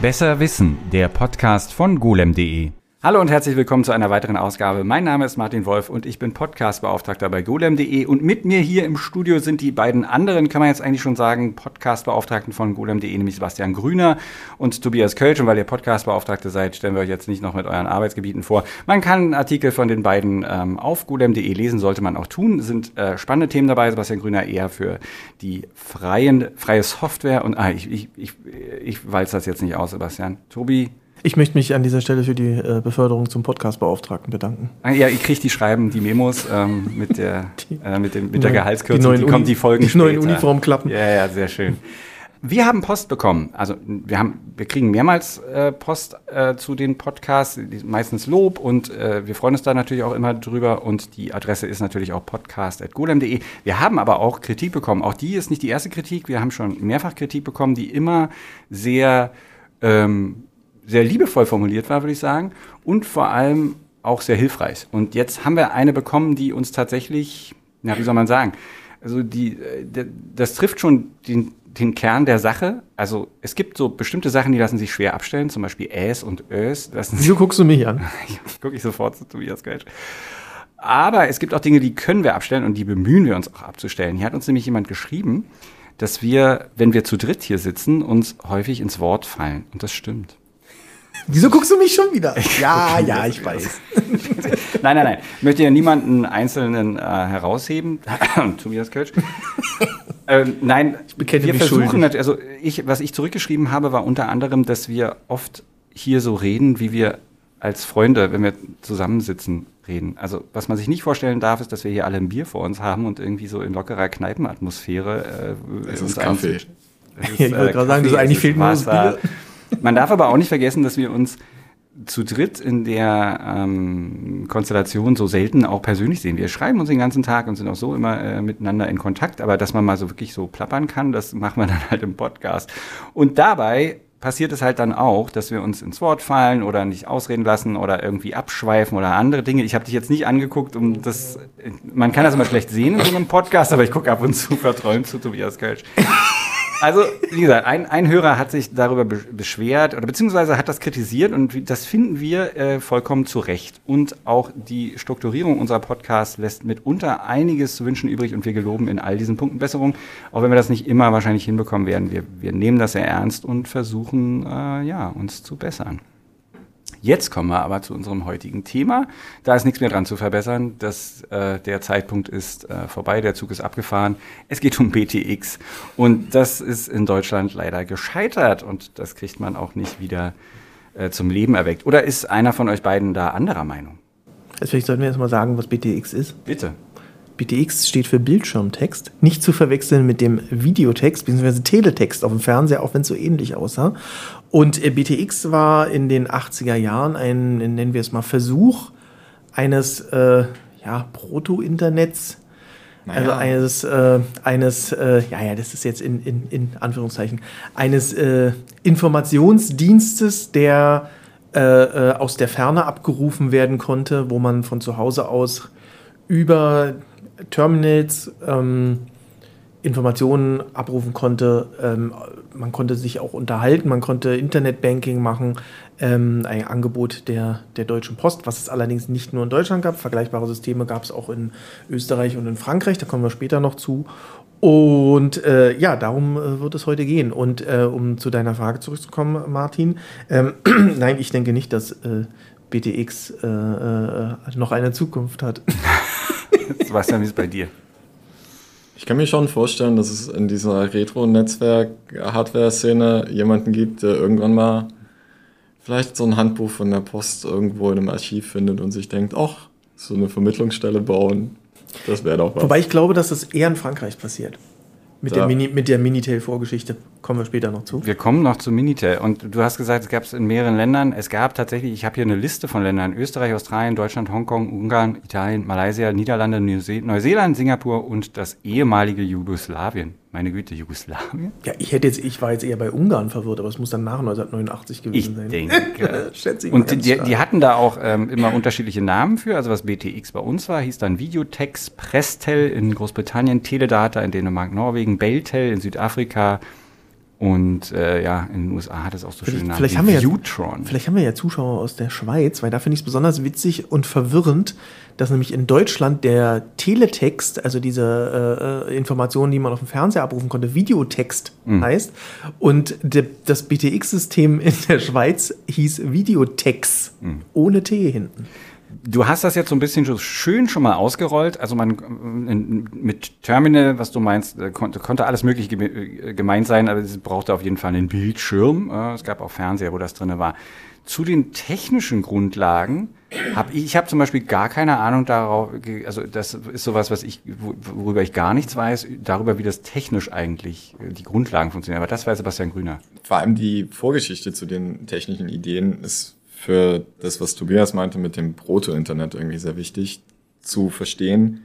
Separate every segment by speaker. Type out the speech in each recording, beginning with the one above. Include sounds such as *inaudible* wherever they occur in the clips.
Speaker 1: Besser Wissen, der Podcast von golem.de. Hallo und herzlich willkommen zu einer weiteren Ausgabe. Mein Name ist Martin Wolf und ich bin Podcastbeauftragter bei golem.de und mit mir hier im Studio sind die beiden anderen, kann man jetzt eigentlich schon sagen, Podcastbeauftragten von golem.de, nämlich Sebastian Grüner und Tobias Kölsch. Und weil ihr Podcastbeauftragte seid, stellen wir euch jetzt nicht noch mit euren Arbeitsgebieten vor. Man kann Artikel von den beiden ähm, auf golem.de lesen, sollte man auch tun. Sind äh, spannende Themen dabei. Sebastian Grüner eher für die freien, freie Software und ah, ich, ich, ich, ich weiß das jetzt nicht aus, Sebastian. Tobi,
Speaker 2: ich möchte mich an dieser Stelle für die äh, Beförderung zum Podcastbeauftragten bedanken.
Speaker 1: Ah, ja, ihr kriegt die Schreiben, die Memos ähm, mit der, *laughs* die, äh, mit, dem, mit der Gehaltskürzung.
Speaker 2: Die, die kommen die Folgen
Speaker 1: Die
Speaker 2: neuen Uniformklappen.
Speaker 1: Ja, ja, sehr schön. Wir haben Post bekommen. Also wir haben, wir kriegen mehrmals äh, Post äh, zu den Podcasts, meistens Lob und äh, wir freuen uns da natürlich auch immer drüber. Und die Adresse ist natürlich auch podcast.golem.de. Wir haben aber auch Kritik bekommen. Auch die ist nicht die erste Kritik. Wir haben schon mehrfach Kritik bekommen, die immer sehr ähm, sehr liebevoll formuliert war, würde ich sagen, und vor allem auch sehr hilfreich. Und jetzt haben wir eine bekommen, die uns tatsächlich, na, wie soll man sagen, also die, äh, das trifft schon den, den Kern der Sache. Also es gibt so bestimmte Sachen, die lassen sich schwer abstellen, zum Beispiel Äs und Ös.
Speaker 2: Wieso guckst du mich an? *laughs*
Speaker 1: Gucke ich sofort zu Tobias Geld. Aber es gibt auch Dinge, die können wir abstellen und die bemühen wir uns auch abzustellen. Hier hat uns nämlich jemand geschrieben, dass wir, wenn wir zu dritt hier sitzen, uns häufig ins Wort fallen. Und das stimmt.
Speaker 2: Wieso guckst du mich schon wieder? Ja, ja, ich weiß. *laughs*
Speaker 1: nein, nein, nein. Ich möchte ja niemanden einzelnen äh, herausheben. *clears throat* Tobias Kölsch. *laughs* ähm, nein,
Speaker 2: ich bekenne
Speaker 1: wir
Speaker 2: mich
Speaker 1: versuchen,
Speaker 2: schuldig.
Speaker 1: also ich, was ich zurückgeschrieben habe, war unter anderem, dass wir oft hier so reden, wie wir als Freunde, wenn wir zusammensitzen, reden. Also was man sich nicht vorstellen darf, ist, dass wir hier alle ein Bier vor uns haben und irgendwie so in lockerer Kneipenatmosphäre
Speaker 3: äh, es ist Kaffee.
Speaker 2: Ist, *laughs* ich wollte äh, gerade sagen, das eigentlich fehlt nur das Bier.
Speaker 1: Man darf aber auch nicht vergessen, dass wir uns zu dritt in der ähm, Konstellation so selten auch persönlich sehen. Wir schreiben uns den ganzen Tag und sind auch so immer äh, miteinander in Kontakt, aber dass man mal so wirklich so plappern kann, das *laughs* machen wir dann halt im Podcast. Und dabei passiert es halt dann auch, dass wir uns ins Wort fallen oder nicht ausreden lassen oder irgendwie abschweifen oder andere Dinge. Ich habe dich jetzt nicht angeguckt, um das. Man kann das immer schlecht sehen in so einem Podcast, aber ich gucke ab und zu verträumt zu Tobias Kölsch. Also, wie gesagt, ein, ein Hörer hat sich darüber beschwert oder beziehungsweise hat das kritisiert und das finden wir äh, vollkommen zu Recht. Und auch die Strukturierung unserer Podcasts lässt mitunter einiges zu wünschen übrig und wir geloben in all diesen Punkten Besserung, auch wenn wir das nicht immer wahrscheinlich hinbekommen werden. Wir, wir nehmen das sehr ernst und versuchen, äh, ja, uns zu bessern. Jetzt kommen wir aber zu unserem heutigen Thema. Da ist nichts mehr dran zu verbessern. Das, äh, der Zeitpunkt ist äh, vorbei, der Zug ist abgefahren. Es geht um BTX und das ist in Deutschland leider gescheitert und das kriegt man auch nicht wieder äh, zum Leben erweckt. Oder ist einer von euch beiden da anderer Meinung?
Speaker 2: Jetzt vielleicht sollten wir erst mal sagen, was BTX ist.
Speaker 1: Bitte.
Speaker 2: BTX steht für Bildschirmtext, nicht zu verwechseln mit dem Videotext bzw. Teletext auf dem Fernseher, auch wenn es so ähnlich aussah. Und äh, BTX war in den 80er Jahren ein, nennen wir es mal, Versuch eines äh, ja, Proto-Internets, naja. Also eines, äh, eines äh, ja, ja, das ist jetzt in, in, in Anführungszeichen, eines äh, Informationsdienstes, der äh, äh, aus der Ferne abgerufen werden konnte, wo man von zu Hause aus über Terminals ähm, Informationen abrufen konnte. Ähm, man konnte sich auch unterhalten, man konnte Internetbanking machen. Ähm, ein Angebot der, der Deutschen Post, was es allerdings nicht nur in Deutschland gab. Vergleichbare Systeme gab es auch in Österreich und in Frankreich, da kommen wir später noch zu. Und äh, ja, darum äh, wird es heute gehen. Und äh, um zu deiner Frage zurückzukommen, Martin, ähm, *clears throat* nein, ich denke nicht, dass äh, BTX äh, äh, noch eine Zukunft hat. *laughs*
Speaker 1: Sebastian, wie ist bei dir?
Speaker 3: Ich kann mir schon vorstellen, dass es in dieser Retro-Netzwerk-Hardware-Szene jemanden gibt, der irgendwann mal vielleicht so ein Handbuch von der Post irgendwo in einem Archiv findet und sich denkt, ach, so eine Vermittlungsstelle bauen, das wäre doch was.
Speaker 2: Wobei ich glaube, dass das eher in Frankreich passiert. Mit der, Mini, mit der Minitel-Vorgeschichte kommen wir später noch zu.
Speaker 1: Wir kommen noch zu Minitel. Und du hast gesagt, es gab es in mehreren Ländern. Es gab tatsächlich, ich habe hier eine Liste von Ländern: Österreich, Australien, Deutschland, Hongkong, Ungarn, Italien, Malaysia, Niederlande, Neuseeland, Singapur und das ehemalige Jugoslawien. Meine Güte, Jugoslawien?
Speaker 2: Ja, ich hätte jetzt, ich war jetzt eher bei Ungarn verwirrt, aber es muss dann nach 1989 gewesen
Speaker 1: ich
Speaker 2: sein.
Speaker 1: Denke. *laughs* Schätze ich Und die, die, hatten da auch ähm, immer unterschiedliche Namen für. Also was BTX bei uns war, hieß dann Videotex, Prestel in Großbritannien, Teledata in Dänemark, Norwegen, Beltel in Südafrika, Und äh, ja, in den USA hat es auch so schöne Namen
Speaker 2: vielleicht
Speaker 1: wie
Speaker 2: haben wir ja-. Vielleicht haben wir ja Zuschauer aus der Schweiz, weil da finde ich es besonders witzig und verwirrend, dass nämlich in Deutschland der Teletext, also diese äh, äh, Informationen, die man auf dem Fernseher abrufen konnte, Videotext heißt. Und de, das BTX-System in der Schweiz hieß Videotex, ohne T hinten.
Speaker 1: Du hast das jetzt so ein bisschen schön schon mal ausgerollt. Also man in, mit Terminal, was du meinst, äh, konnte, konnte alles mögliche äh, gemeint sein, aber es brauchte auf jeden Fall einen Bildschirm. Äh, Es gab auch Fernseher, wo das drinne war. Zu den technischen Grundlagen habe ich, ich habe zum Beispiel gar keine Ahnung darauf, also das ist sowas, was ich, wo- worüber ich gar nichts weiß, darüber, wie das technisch eigentlich äh, die Grundlagen funktionieren. Aber das weiß Sebastian Grüner.
Speaker 3: Vor allem die Vorgeschichte zu den technischen Ideen ist für das, was Tobias meinte mit dem Proto-Internet irgendwie sehr wichtig zu verstehen.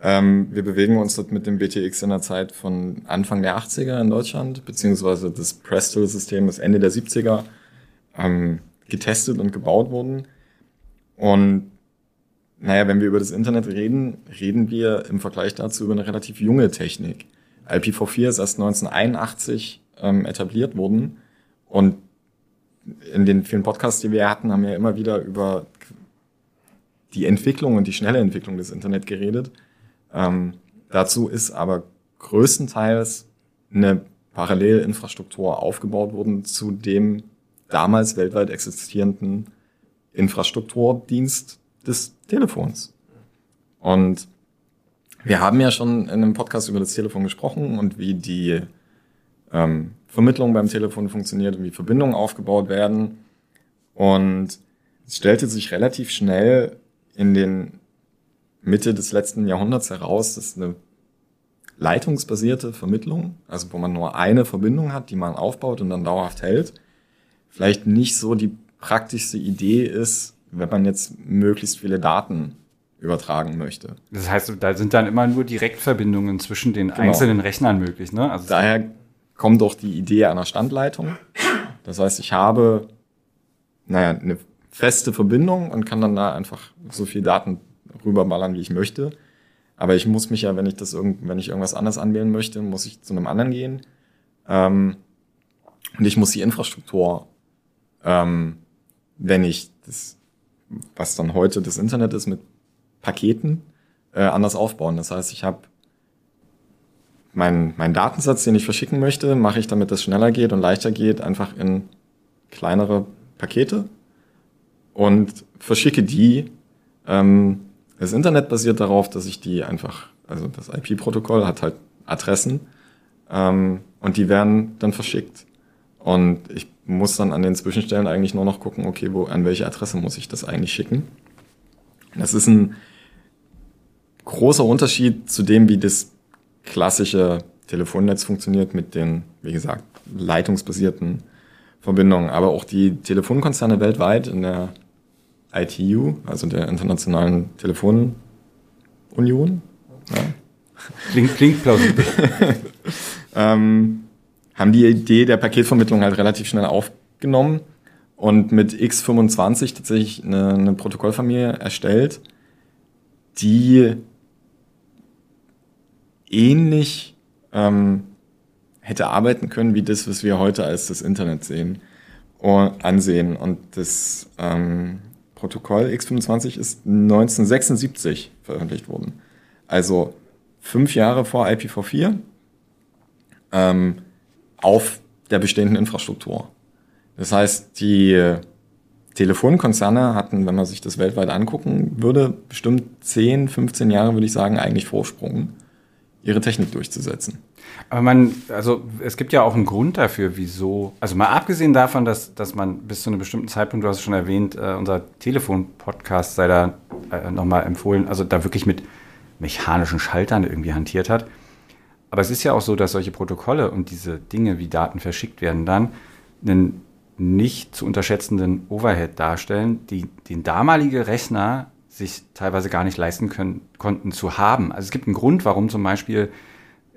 Speaker 3: Ähm, wir bewegen uns dort mit dem BTX in der Zeit von Anfang der 80er in Deutschland, beziehungsweise das Presto-System ist Ende der 70er ähm, getestet und gebaut worden. Und naja, wenn wir über das Internet reden, reden wir im Vergleich dazu über eine relativ junge Technik. IPv4 ist erst 1981 ähm, etabliert worden und in den vielen Podcasts, die wir hatten, haben wir immer wieder über die Entwicklung und die schnelle Entwicklung des Internet geredet. Ähm, dazu ist aber größtenteils eine Parallelinfrastruktur aufgebaut worden zu dem damals weltweit existierenden Infrastrukturdienst des Telefons. Und wir haben ja schon in einem Podcast über das Telefon gesprochen und wie die ähm, Vermittlung beim Telefon funktioniert und wie Verbindungen aufgebaut werden. Und es stellte sich relativ schnell in den Mitte des letzten Jahrhunderts heraus, dass eine leitungsbasierte Vermittlung, also wo man nur eine Verbindung hat, die man aufbaut und dann dauerhaft hält, vielleicht nicht so die praktischste Idee ist, wenn man jetzt möglichst viele Daten übertragen möchte.
Speaker 1: Das heißt, da sind dann immer nur Direktverbindungen zwischen den einzelnen Rechnern möglich, ne? Also
Speaker 3: Daher kommt doch die Idee einer Standleitung. Das heißt, ich habe, naja, eine feste Verbindung und kann dann da einfach so viel Daten rüberballern, wie ich möchte. Aber ich muss mich ja, wenn ich das irgend, wenn ich irgendwas anderes anwählen möchte, muss ich zu einem anderen gehen. Ähm, und ich muss die Infrastruktur, ähm, wenn ich das, was dann heute das Internet ist, mit Paketen äh, anders aufbauen. Das heißt, ich habe meinen mein Datensatz, den ich verschicken möchte, mache ich, damit das schneller geht und leichter geht, einfach in kleinere Pakete und verschicke die. Ähm, das Internet basiert darauf, dass ich die einfach, also das IP-Protokoll hat halt Adressen ähm, und die werden dann verschickt. Und ich muss dann an den Zwischenstellen eigentlich nur noch gucken, okay, wo, an welche Adresse muss ich das eigentlich schicken. Das ist ein großer Unterschied zu dem, wie das klassische Telefonnetz funktioniert mit den, wie gesagt, leitungsbasierten Verbindungen. Aber auch die Telefonkonzerne weltweit in der ITU, also der Internationalen Telefonunion, ja,
Speaker 1: klingt, klingt plausibel. *laughs*
Speaker 3: ähm, haben die Idee der Paketvermittlung halt relativ schnell aufgenommen und mit X25 tatsächlich eine, eine Protokollfamilie erstellt, die ähnlich ähm, hätte arbeiten können wie das, was wir heute als das Internet sehen und ansehen. Und das ähm, Protokoll X25 ist 1976 veröffentlicht worden. Also fünf Jahre vor IPv4 ähm, auf der bestehenden Infrastruktur. Das heißt, die Telefonkonzerne hatten, wenn man sich das weltweit angucken würde, bestimmt 10, 15 Jahre, würde ich sagen, eigentlich Vorsprung, ihre Technik durchzusetzen.
Speaker 1: Aber man, also es gibt ja auch einen Grund dafür, wieso, also mal abgesehen davon, dass, dass man bis zu einem bestimmten Zeitpunkt, du hast es schon erwähnt, äh, unser Telefon-Podcast sei da äh, nochmal empfohlen, also da wirklich mit mechanischen Schaltern irgendwie hantiert hat. Aber es ist ja auch so, dass solche Protokolle und diese Dinge, wie Daten verschickt werden, dann einen nicht zu unterschätzenden Overhead darstellen, die den damalige Rechner sich teilweise gar nicht leisten können, konnten zu haben. Also es gibt einen Grund, warum zum Beispiel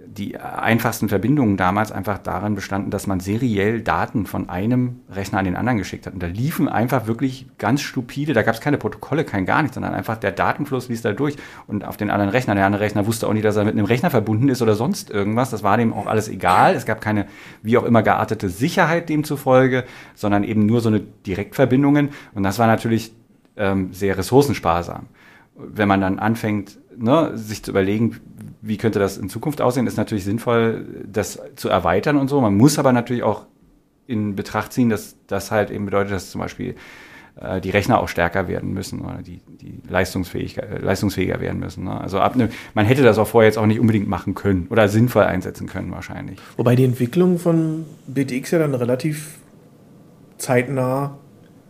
Speaker 1: die einfachsten Verbindungen damals einfach darin bestanden, dass man seriell Daten von einem Rechner an den anderen geschickt hat. Und da liefen einfach wirklich ganz stupide, da gab es keine Protokolle, kein gar nichts, sondern einfach der Datenfluss lief da durch und auf den anderen Rechner. Der andere Rechner wusste auch nicht, dass er mit einem Rechner verbunden ist oder sonst irgendwas. Das war dem auch alles egal. Es gab keine, wie auch immer, geartete Sicherheit demzufolge, sondern eben nur so eine Direktverbindungen. Und das war natürlich ähm, sehr ressourcensparsam. Wenn man dann anfängt, ne, sich zu überlegen, wie könnte das in Zukunft aussehen, ist natürlich sinnvoll, das zu erweitern und so. Man muss aber natürlich auch in Betracht ziehen, dass das halt eben bedeutet, dass zum Beispiel äh, die Rechner auch stärker werden müssen oder die, die leistungsfähiger, äh, leistungsfähiger werden müssen. Ne? Also ab ne, man hätte das auch vorher jetzt auch nicht unbedingt machen können oder sinnvoll einsetzen können wahrscheinlich.
Speaker 2: Wobei die Entwicklung von BTX ja dann relativ zeitnah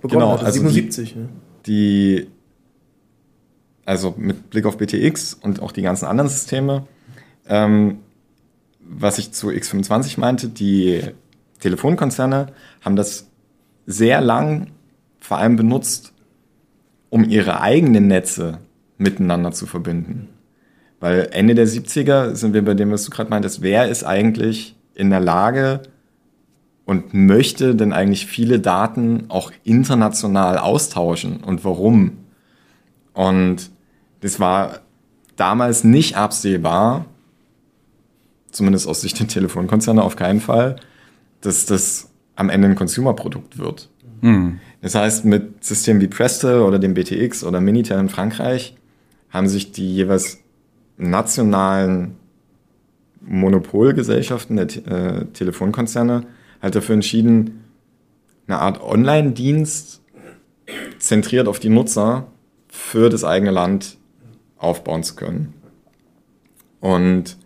Speaker 2: begonnen
Speaker 3: Genau,
Speaker 2: hat.
Speaker 3: also
Speaker 2: 77. ne?
Speaker 3: Die, also mit Blick auf BTX und auch die ganzen anderen Systeme, ähm, was ich zu X25 meinte, die Telefonkonzerne haben das sehr lang vor allem benutzt, um ihre eigenen Netze miteinander zu verbinden. Weil Ende der 70er sind wir bei dem, was du gerade meintest, wer ist eigentlich in der Lage und möchte denn eigentlich viele Daten auch international austauschen und warum? Und das war damals nicht absehbar, zumindest aus Sicht der Telefonkonzerne auf keinen Fall, dass das am Ende ein Consumer-Produkt wird. Das heißt, mit Systemen wie Prestel oder dem BTX oder Minitel in Frankreich haben sich die jeweils nationalen Monopolgesellschaften der Te äh, Telefonkonzerne halt dafür entschieden, eine Art Online-Dienst zentriert auf die Nutzer für das eigene Land aufbauen zu können. Und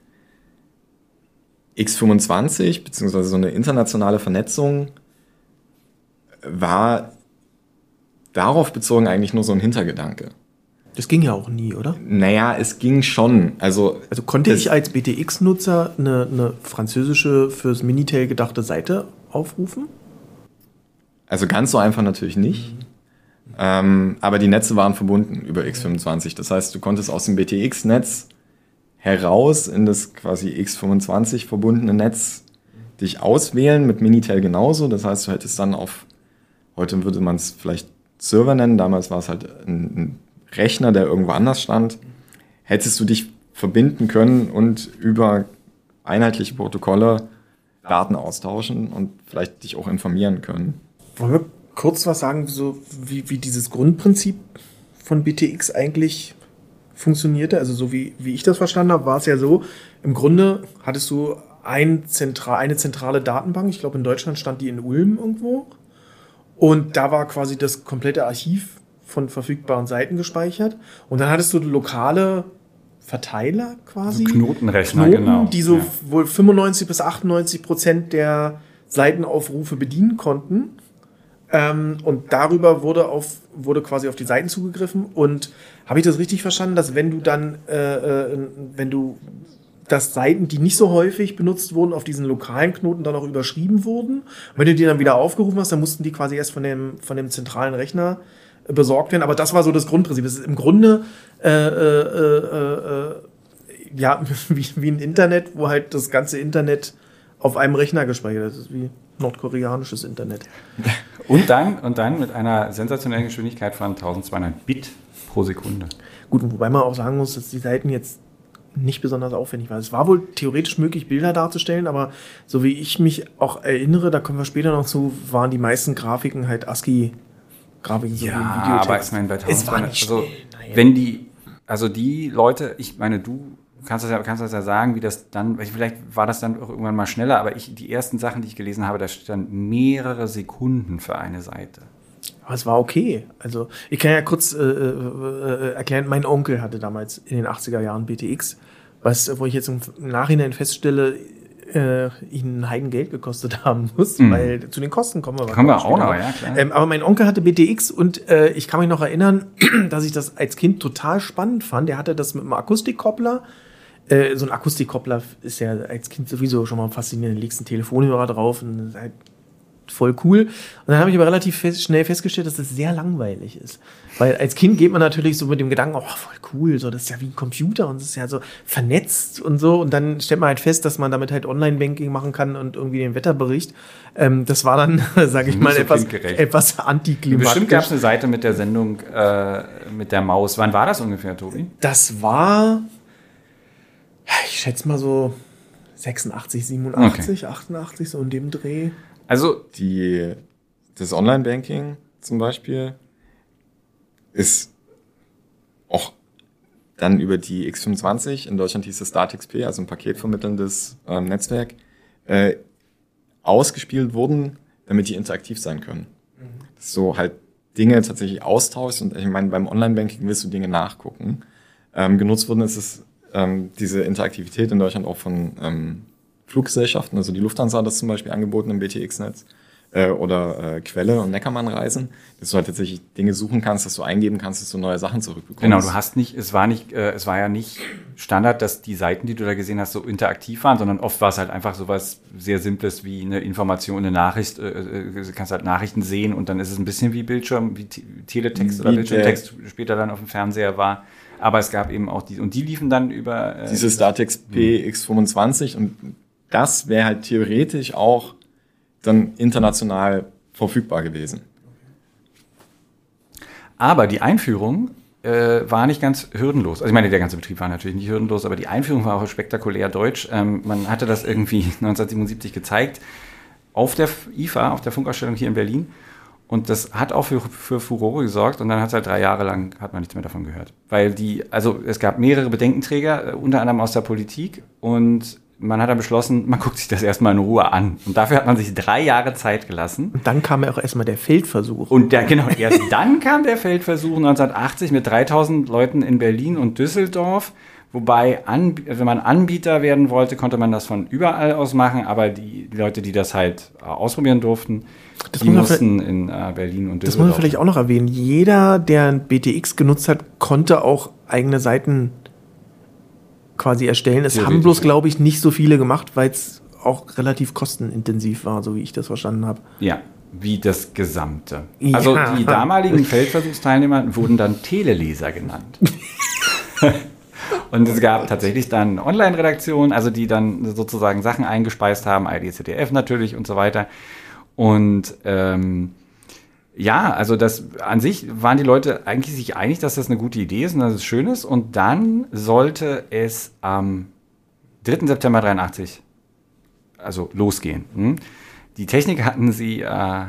Speaker 3: X25, beziehungsweise so eine internationale Vernetzung, war darauf bezogen eigentlich nur so ein Hintergedanke.
Speaker 2: Das ging ja auch nie, oder?
Speaker 3: Naja, es ging schon. Also,
Speaker 2: Also konnte ich als BTX-Nutzer eine, eine französische fürs Minitel gedachte Seite aufrufen?
Speaker 3: Also ganz so einfach natürlich nicht. Ähm, aber die Netze waren verbunden über X25. Das heißt, du konntest aus dem BTX-Netz heraus in das quasi X25 verbundene Netz dich auswählen, mit Minitel genauso. Das heißt, du hättest dann auf, heute würde man es vielleicht Server nennen, damals war es halt ein, ein Rechner, der irgendwo anders stand, hättest du dich verbinden können und über einheitliche Protokolle Daten austauschen und vielleicht dich auch informieren können.
Speaker 2: Wollen wir kurz was sagen, so wie, wie dieses Grundprinzip von BTX eigentlich funktionierte? Also so wie, wie ich das verstanden habe, war es ja so, im Grunde hattest du ein Zentra eine zentrale Datenbank, ich glaube in Deutschland stand die in Ulm irgendwo. Und da war quasi das komplette Archiv von verfügbaren Seiten gespeichert. Und dann hattest du lokale Verteiler quasi.
Speaker 1: So Knotenrechner,
Speaker 2: Knoten,
Speaker 1: genau.
Speaker 2: Die so
Speaker 1: Ja.
Speaker 2: wohl 95 bis 98 Prozent der Seitenaufrufe bedienen konnten. Ähm, und darüber wurde, auf, wurde quasi auf die Seiten zugegriffen. Und habe ich das richtig verstanden, dass wenn du dann, äh, äh, wenn du, dass Seiten, die nicht so häufig benutzt wurden, auf diesen lokalen Knoten dann auch überschrieben wurden. Und wenn du die dann wieder aufgerufen hast, dann mussten die quasi erst von dem, von dem zentralen Rechner besorgt werden. Aber das war so das Grundprinzip. Das ist im Grunde äh, äh, äh, äh, ja, *laughs* wie, wie ein Internet, wo halt das ganze Internet auf einem Rechner gespeichert ist. Das ist wie nordkoreanisches Internet. *laughs*
Speaker 1: Und dann, und dann mit einer sensationellen Geschwindigkeit von 1200 Bit pro Sekunde.
Speaker 2: Gut, wobei man auch sagen muss, dass die Seiten jetzt nicht besonders aufwendig waren. Es war wohl theoretisch möglich, Bilder darzustellen, aber so wie ich mich auch erinnere, da kommen wir später noch zu, waren die meisten Grafiken halt ASCII-Grafiken, so wie
Speaker 1: Ja,
Speaker 2: Videotext.
Speaker 1: aber ich meine, bei
Speaker 2: es war
Speaker 1: 1200,
Speaker 2: nicht
Speaker 1: also,
Speaker 2: schnell.
Speaker 1: wenn die, also die Leute, ich meine, du kannst das ja, kannst das ja sagen, wie das dann, vielleicht war das dann auch irgendwann mal schneller, aber ich, die ersten Sachen, die ich gelesen habe, da stand mehrere Sekunden für eine Seite.
Speaker 2: Aber es war okay. Also, ich kann ja kurz äh, äh, äh, erklären, mein Onkel hatte damals in den 80er Jahren BTX, was, wo ich jetzt im Nachhinein feststelle, äh, ihn ein Heidengeld gekostet *laughs* haben muss, weil zu den Kosten kommen wir,
Speaker 1: Kommen wir auch noch, ja, klar.
Speaker 2: Ähm, aber mein Onkel hatte BTX und äh, ich kann mich noch erinnern, *clears throat* dass ich das als Kind total spannend fand. Der hatte das mit einem Akustikkoppler. Äh, so ein Akustikkoppler ist ja als Kind sowieso schon mal faszinierend. Du legst einen Telefonhörer drauf und halt voll cool. Und dann habe ich aber relativ fest, schnell festgestellt, dass das sehr langweilig ist. Weil als Kind geht man natürlich so mit dem Gedanken, oh, voll cool, so, das ist ja wie ein Computer und es ist ja so vernetzt und so. Und dann stellt man halt fest, dass man damit halt Online-Banking machen kann und irgendwie den Wetterbericht. Ähm, das war dann, *laughs* sage ich mal,
Speaker 1: so
Speaker 2: etwas, etwas antiklimatisch.
Speaker 1: Bestimmt gab es eine Seite mit der Sendung äh, mit der Maus. Wann war das ungefähr, Tobi?
Speaker 2: Das war, ich schätze mal so 86, 87, 88, so in dem Dreh.
Speaker 1: Also,
Speaker 3: Die, das Online-Banking zum Beispiel ist auch dann über die X25, in Deutschland hieß es StartXP, also ein paketvermittelndes ähm, Netzwerk, äh, ausgespielt wurden, damit die interaktiv sein können. Dass so halt Dinge tatsächlich austauschst und ich meine, beim Online-Banking willst du Dinge nachgucken. Ähm, genutzt wurden ist es ähm, diese Interaktivität in Deutschland auch von ähm, Fluggesellschaften, also die Lufthansa hat das zum Beispiel angeboten im BTX-Netz äh, oder äh, Quelle und Neckermann-Reisen, dass du halt tatsächlich Dinge suchen kannst, dass du eingeben kannst, dass du neue Sachen zurückbekommst.
Speaker 1: genau, du hast nicht, es war nicht, äh, es war ja nicht Standard, dass die Seiten, die du da gesehen hast, so interaktiv waren, sondern oft war es halt einfach sowas sehr Simples wie eine Information, eine Nachricht, äh, äh, du kannst halt Nachrichten sehen und dann ist es ein bisschen wie Bildschirm, wie Teletext oder Bildschirmtext später dann auf dem Fernseher war. Aber es gab eben auch die, und die liefen dann über äh,
Speaker 3: Diese StartX PX25 und das wäre halt theoretisch auch dann international verfügbar gewesen.
Speaker 1: Aber die Einführung äh, war nicht ganz hürdenlos. Also ich meine, der ganze Betrieb war natürlich nicht hürdenlos, aber die Einführung war auch spektakulär deutsch. Ähm, man hatte das irgendwie *laughs* 1977 gezeigt auf der IFA, auf der Funkausstellung hier in Berlin. Und das hat auch für, für Furore gesorgt und dann hat es halt drei Jahre lang, hat man nichts mehr davon gehört. Weil die, also es gab mehrere Bedenkenträger, äh, unter anderem aus der Politik und man hat dann beschlossen, man guckt sich das erstmal in Ruhe an. Und dafür hat man sich drei Jahre Zeit gelassen.
Speaker 2: Und dann kam ja auch erstmal der Feldversuch.
Speaker 1: Und der, genau, erst dann kam der Feldversuch 1980 mit 3000 Leuten in Berlin und Düsseldorf. Wobei, wenn man Anbieter werden wollte, konnte man das von überall aus machen. Aber die, Leute, die das halt äh, ausprobieren durften,
Speaker 2: Das
Speaker 1: die mussten in äh, Berlin und
Speaker 2: Das muss man
Speaker 1: Düsseldorf.
Speaker 2: vielleicht auch noch erwähnen. Jeder, der ein BTX genutzt hat, konnte auch eigene Seiten quasi erstellen. Es haben bloß, glaube ich, nicht so viele gemacht, weil es auch relativ kostenintensiv war, so wie ich das verstanden habe.
Speaker 1: Ja, wie das Gesamte.
Speaker 2: Ja.
Speaker 1: Also die damaligen Feldversuchsteilnehmer wurden dann Teleleser genannt. *laughs* Und es gab tatsächlich dann Online-Redaktionen, also die dann sozusagen Sachen eingespeist haben, IDZDF natürlich und so weiter. Und ähm, ja, also das an sich waren die Leute eigentlich sich einig, dass das eine gute Idee ist und dass es schön ist. Und dann sollte es am 3. September 83 also losgehen. Hm? Die Technik hatten sie äh,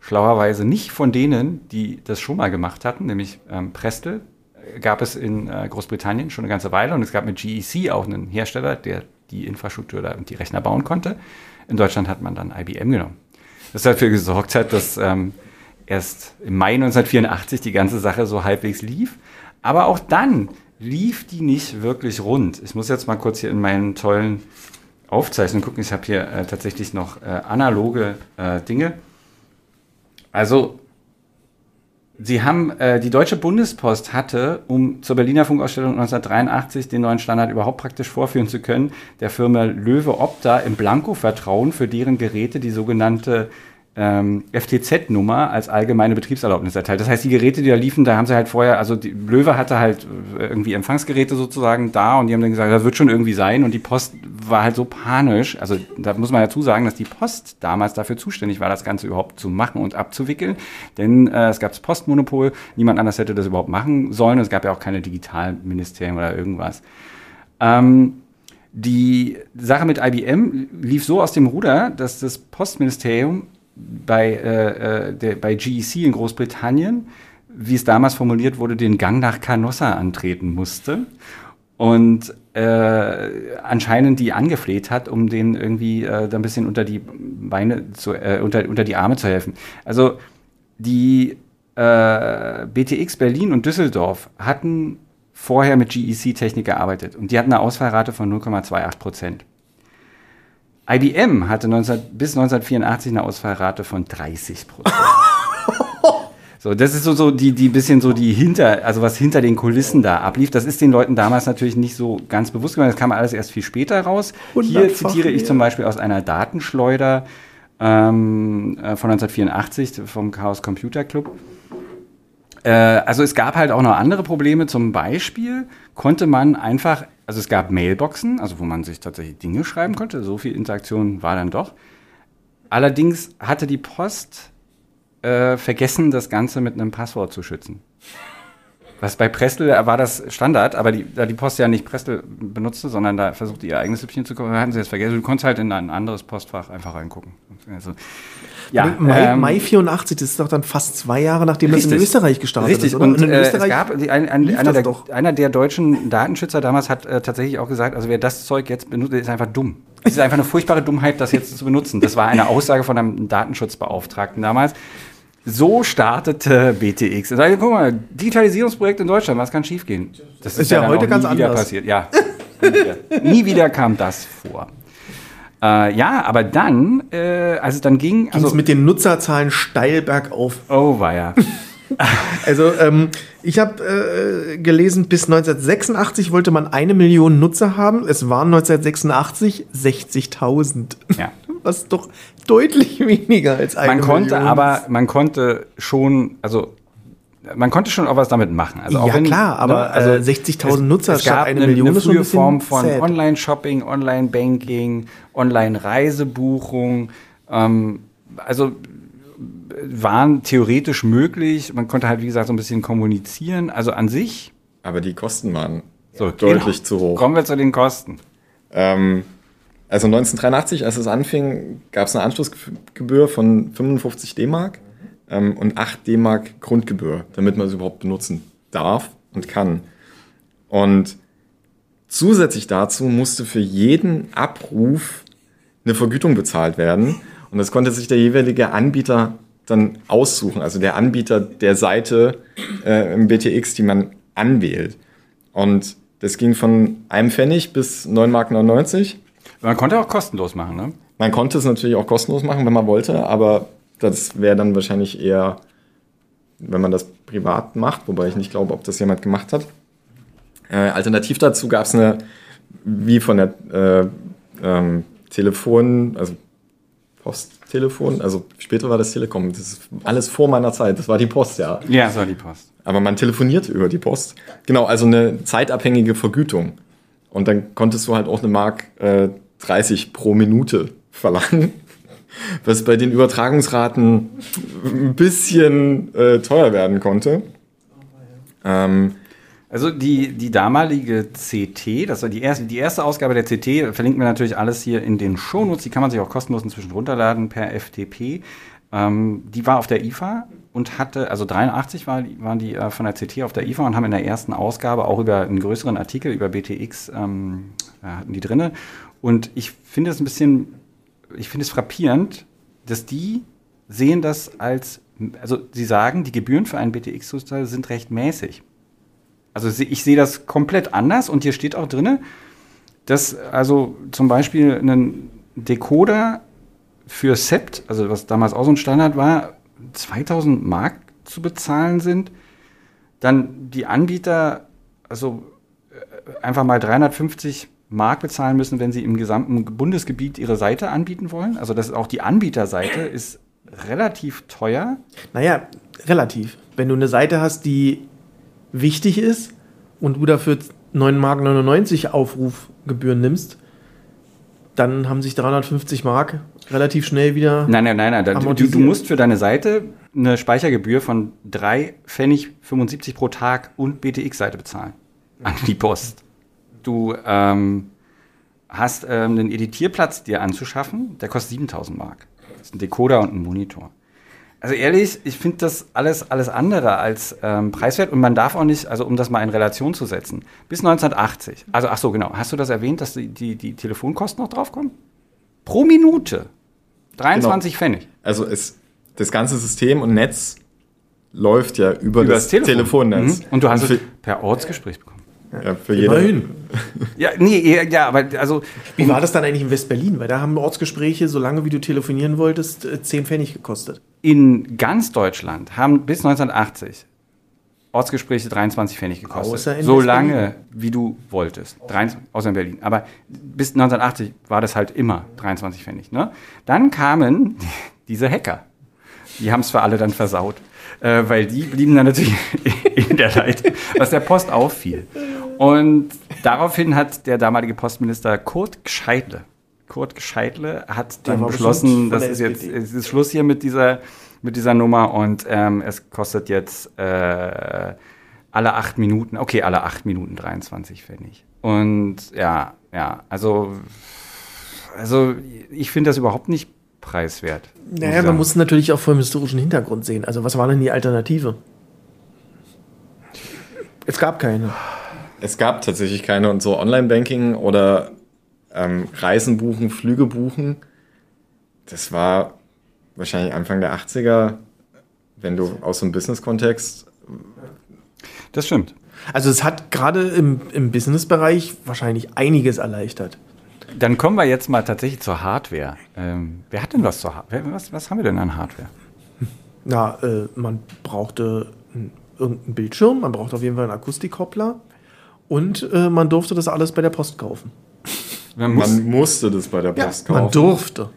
Speaker 1: schlauerweise nicht von denen, die das schon mal gemacht hatten, nämlich ähm, Prestel äh, gab es in äh, Großbritannien schon eine ganze Weile und es gab mit GEC auch einen Hersteller, der die Infrastruktur da und die Rechner bauen konnte. In Deutschland hat man dann IBM genommen. Das dafür gesorgt hat, dass ähm, erst im Mai 1984 die ganze Sache so halbwegs lief. Aber auch dann lief die nicht wirklich rund. Ich muss jetzt mal kurz hier in meinen tollen Aufzeichnungen gucken. Ich habe hier äh, tatsächlich noch äh, analoge äh, Dinge. Also, sie haben, äh, die Deutsche Bundespost hatte, um zur Berliner Funkausstellung 1983 den neuen Standard überhaupt praktisch vorführen zu können, der Firma Löwe Opta im Blanko-Vertrauen für deren Geräte die sogenannte ähm, FTZ-Nummer als allgemeine Betriebserlaubnis erteilt. Das heißt, die Geräte, die da liefen, da haben sie halt vorher, also die Löwe hatte halt äh, irgendwie Empfangsgeräte sozusagen da und die haben dann gesagt, das wird schon irgendwie sein und die Post war halt so panisch. Also da muss man dazu sagen, dass die Post damals dafür zuständig war, das Ganze überhaupt zu machen und abzuwickeln, denn äh, es gab das Postmonopol, niemand anders hätte das überhaupt machen sollen und es gab ja auch keine Digitalministerien oder irgendwas. Ähm, die Sache mit IBM lief so aus dem Ruder, dass das Postministerium bei, äh, äh, der, bei GEC in Großbritannien, wie es damals formuliert wurde, den Gang nach Canossa antreten musste und äh, anscheinend die angefleht hat, um den irgendwie äh, da ein bisschen unter die Beine zu, äh, unter, unter die Arme zu helfen. Also die äh, BTX Berlin und Düsseldorf hatten vorher mit GEC-Technik gearbeitet und die hatten eine Ausfallrate von 0,28 Prozent. IBM hatte 19, bis 1984 eine Ausfallrate von 30 Prozent. *laughs* So, das ist so, so die, die bisschen so die hinter, also was hinter den Kulissen da ablief. Das ist den Leuten damals natürlich nicht so ganz bewusst geworden. Das kam alles erst viel später raus. Hier zitiere ich zum Beispiel aus einer Datenschleuder. ähm, äh, von 1984 vom Chaos Computer Club. Äh, also es gab halt auch noch andere Probleme. Zum Beispiel konnte man einfach, also es gab Mailboxen, also wo man sich tatsächlich Dinge schreiben konnte. So viel Interaktion war dann doch. Allerdings hatte die Post äh, vergessen, das Ganze mit einem Passwort zu schützen. Was bei Prestel war das Standard, aber die, da die Post ja nicht Prestel benutzte, sondern da versuchte ihr eigenes Süppchen zu kochen, hatten sie das vergessen. Du konntest halt in ein anderes Postfach einfach reingucken. Also,
Speaker 2: ja, Mai, ähm, Mai 84, das ist doch dann fast zwei Jahre, nachdem
Speaker 1: richtig,
Speaker 2: das in Österreich gestartet
Speaker 1: richtig.
Speaker 2: ist.
Speaker 1: Oder? Und, und äh, es gab ein, ein, einer, der, einer, der, deutschen Datenschützer damals hat äh, tatsächlich auch gesagt, also wer das Zeug jetzt benutzt, ist einfach dumm. Es ist einfach eine furchtbare Dummheit, das jetzt zu benutzen. Das war eine Aussage von einem Datenschutzbeauftragten damals. So startete BTX. Also, guck mal, Digitalisierungsprojekt in Deutschland, was kann schiefgehen?
Speaker 2: Das ist, ist ja, ja heute ganz anders.
Speaker 1: passiert. Ja, nie, wieder. nie wieder kam das vor. Äh, ja, aber dann, äh, als es dann ging.
Speaker 2: Also Ging's mit den Nutzerzahlen steil bergauf.
Speaker 1: Oh, war ja. *laughs*
Speaker 2: also, ähm, ich habe äh, gelesen, bis 1986 wollte man eine Million Nutzer haben. Es waren 1986 60.000.
Speaker 1: Ja. *laughs*
Speaker 2: Was doch deutlich weniger als eine
Speaker 1: Man konnte
Speaker 2: Million
Speaker 1: aber, man konnte schon, also man konnte schon auch was damit machen. Also auch
Speaker 2: ja,
Speaker 1: wenn,
Speaker 2: klar, aber
Speaker 1: ne, also
Speaker 2: äh, 60.000 Nutzer
Speaker 1: es gab
Speaker 2: eine,
Speaker 1: eine,
Speaker 2: Million
Speaker 1: eine frühe Form von. Online-Shopping, Online-Banking, Online-Reisebuchung. Ähm, also waren theoretisch möglich. Man konnte halt, wie gesagt, so ein bisschen kommunizieren. Also an sich.
Speaker 3: Aber die Kosten waren
Speaker 1: So,
Speaker 3: deutlich
Speaker 1: genau.
Speaker 3: zu hoch.
Speaker 1: Kommen wir zu den Kosten.
Speaker 3: Ähm, also 1983, als es anfing, gab es eine Anschlussgebühr von 55 D-Mark ähm, und 8 D-Mark Grundgebühr, damit man es überhaupt benutzen darf und kann. Und zusätzlich dazu musste für jeden Abruf eine Vergütung bezahlt werden. Und das konnte sich der jeweilige Anbieter dann aussuchen, also der Anbieter der Seite äh, im BTX, die man anwählt. Und das ging von einem Pfennig bis 9,99 Mark.
Speaker 1: Man konnte auch kostenlos machen, ne?
Speaker 3: Man konnte es natürlich auch kostenlos machen, wenn man wollte, aber das wäre dann wahrscheinlich eher, wenn man das privat macht, wobei ich nicht glaube, ob das jemand gemacht hat. Äh, alternativ dazu gab es eine, wie von der äh, ähm, Telefon, also Posttelefon, also später war das Telekom, das ist alles vor meiner Zeit, das war die Post, ja.
Speaker 1: Ja, das war die Post.
Speaker 3: Aber man telefonierte über die Post. Genau, also eine zeitabhängige Vergütung. Und dann konntest du halt auch eine Mark äh, 30 pro Minute verlangen, was bei den Übertragungsraten ein bisschen äh, teuer werden konnte. Ähm,
Speaker 1: Also die, die damalige CT, das war die erste, die erste Ausgabe der CT, verlinken wir natürlich alles hier in den Shownotes, die kann man sich auch kostenlos inzwischen runterladen per FTP. Ähm, die war auf der IFA und hatte, also 83 war, waren die äh, von der CT auf der IFA und haben in der ersten Ausgabe auch über einen größeren Artikel über BTX ähm, äh, hatten die drinne. Und ich finde es ein bisschen, ich finde es frappierend, dass die sehen das als, also sie sagen, die Gebühren für einen BTX-User sind recht mäßig. Also ich sehe das komplett anders und hier steht auch drin, dass also zum Beispiel ein Decoder für SEPT, also was damals auch so ein Standard war, 2000 Mark zu bezahlen sind. Dann die Anbieter also äh, einfach mal 350 Mark bezahlen müssen, wenn sie im gesamten Bundesgebiet ihre Seite anbieten wollen. Also das ist auch die Anbieterseite ist relativ teuer.
Speaker 2: Naja, relativ. Wenn du eine Seite hast, die wichtig ist und du dafür 9,99 Mark Aufrufgebühren nimmst, dann haben sich 350 Mark relativ schnell wieder.
Speaker 1: Nein, nein, nein, nein. Du, du musst für deine Seite eine Speichergebühr von 3 Pfennig 75 pro Tag und BTX-Seite bezahlen. An die Post. Du ähm, hast ähm, einen Editierplatz dir anzuschaffen, der kostet 7000 Mark. Das ist ein Decoder und ein Monitor. Also ehrlich, ich finde das alles, alles andere als ähm, preiswert und man darf auch nicht, also um das mal in Relation zu setzen, bis 1980, also ach so, genau, hast du das erwähnt, dass die, die, die Telefonkosten noch draufkommen? Pro Minute 23 Pfennig.
Speaker 3: also es, das ganze System und Netz läuft ja über,
Speaker 1: Über
Speaker 3: das, Telefonnetz.
Speaker 1: Mhm. Und du hast
Speaker 3: Also
Speaker 1: es per Ortsgespräch bekommen.
Speaker 3: Für, ja, für
Speaker 2: Immerhin.
Speaker 1: Ja, nee, ja, aber also
Speaker 2: Wie war das dann eigentlich in West-Berlin? Weil da haben Ortsgespräche, solange wie du telefonieren wolltest, äh, 10 Pfennig gekostet.
Speaker 1: in ganz Deutschland haben bis 1980 Ortsgespräche 23 Pfennig gekostet.
Speaker 2: Außer in
Speaker 1: so lange, wie du wolltest. 23, außer in Berlin. Aber bis 1980 war das halt immer 23 Pfennig. Ne? Dann kamen diese Hacker. Die haben es für alle dann versaut. Äh, weil die blieben dann natürlich *laughs* in der Leitung, was der Post auffiel. Und daraufhin hat der damalige Postminister Kurt Gscheidle, Kurt Gscheidle hat dann beschlossen, das ist jetzt es ist Schluss hier mit dieser, mit dieser Nummer und ähm, es kostet jetzt äh, alle acht Minuten, okay, alle acht Minuten 23 Pfennig. Und ja, ja, also, also ich finde das überhaupt nicht preiswert.
Speaker 2: Naja, man muss natürlich auch vor dem historischen Hintergrund sehen. Also, was war denn die Alternative? Es gab keine.
Speaker 3: Es gab tatsächlich keine und so Online-Banking oder ähm, Reisen buchen, Flüge buchen. Das war wahrscheinlich Anfang der 80er, wenn du aus so einem Business-Kontext.
Speaker 1: Das stimmt.
Speaker 2: Also, es hat gerade im, im Businessbereich wahrscheinlich einiges erleichtert.
Speaker 1: Dann kommen wir jetzt mal tatsächlich zur Hardware. Ähm, wer hat denn was zur Hardware? Was, was haben wir denn an Hardware?
Speaker 2: Na, äh, man brauchte einen, irgendeinen Bildschirm, man brauchte auf jeden Fall einen Akustikkoppler und äh, man durfte das alles bei der Post kaufen.
Speaker 1: Man muss,
Speaker 3: Man musste das bei der Post
Speaker 2: man
Speaker 3: kaufen.
Speaker 2: durfte.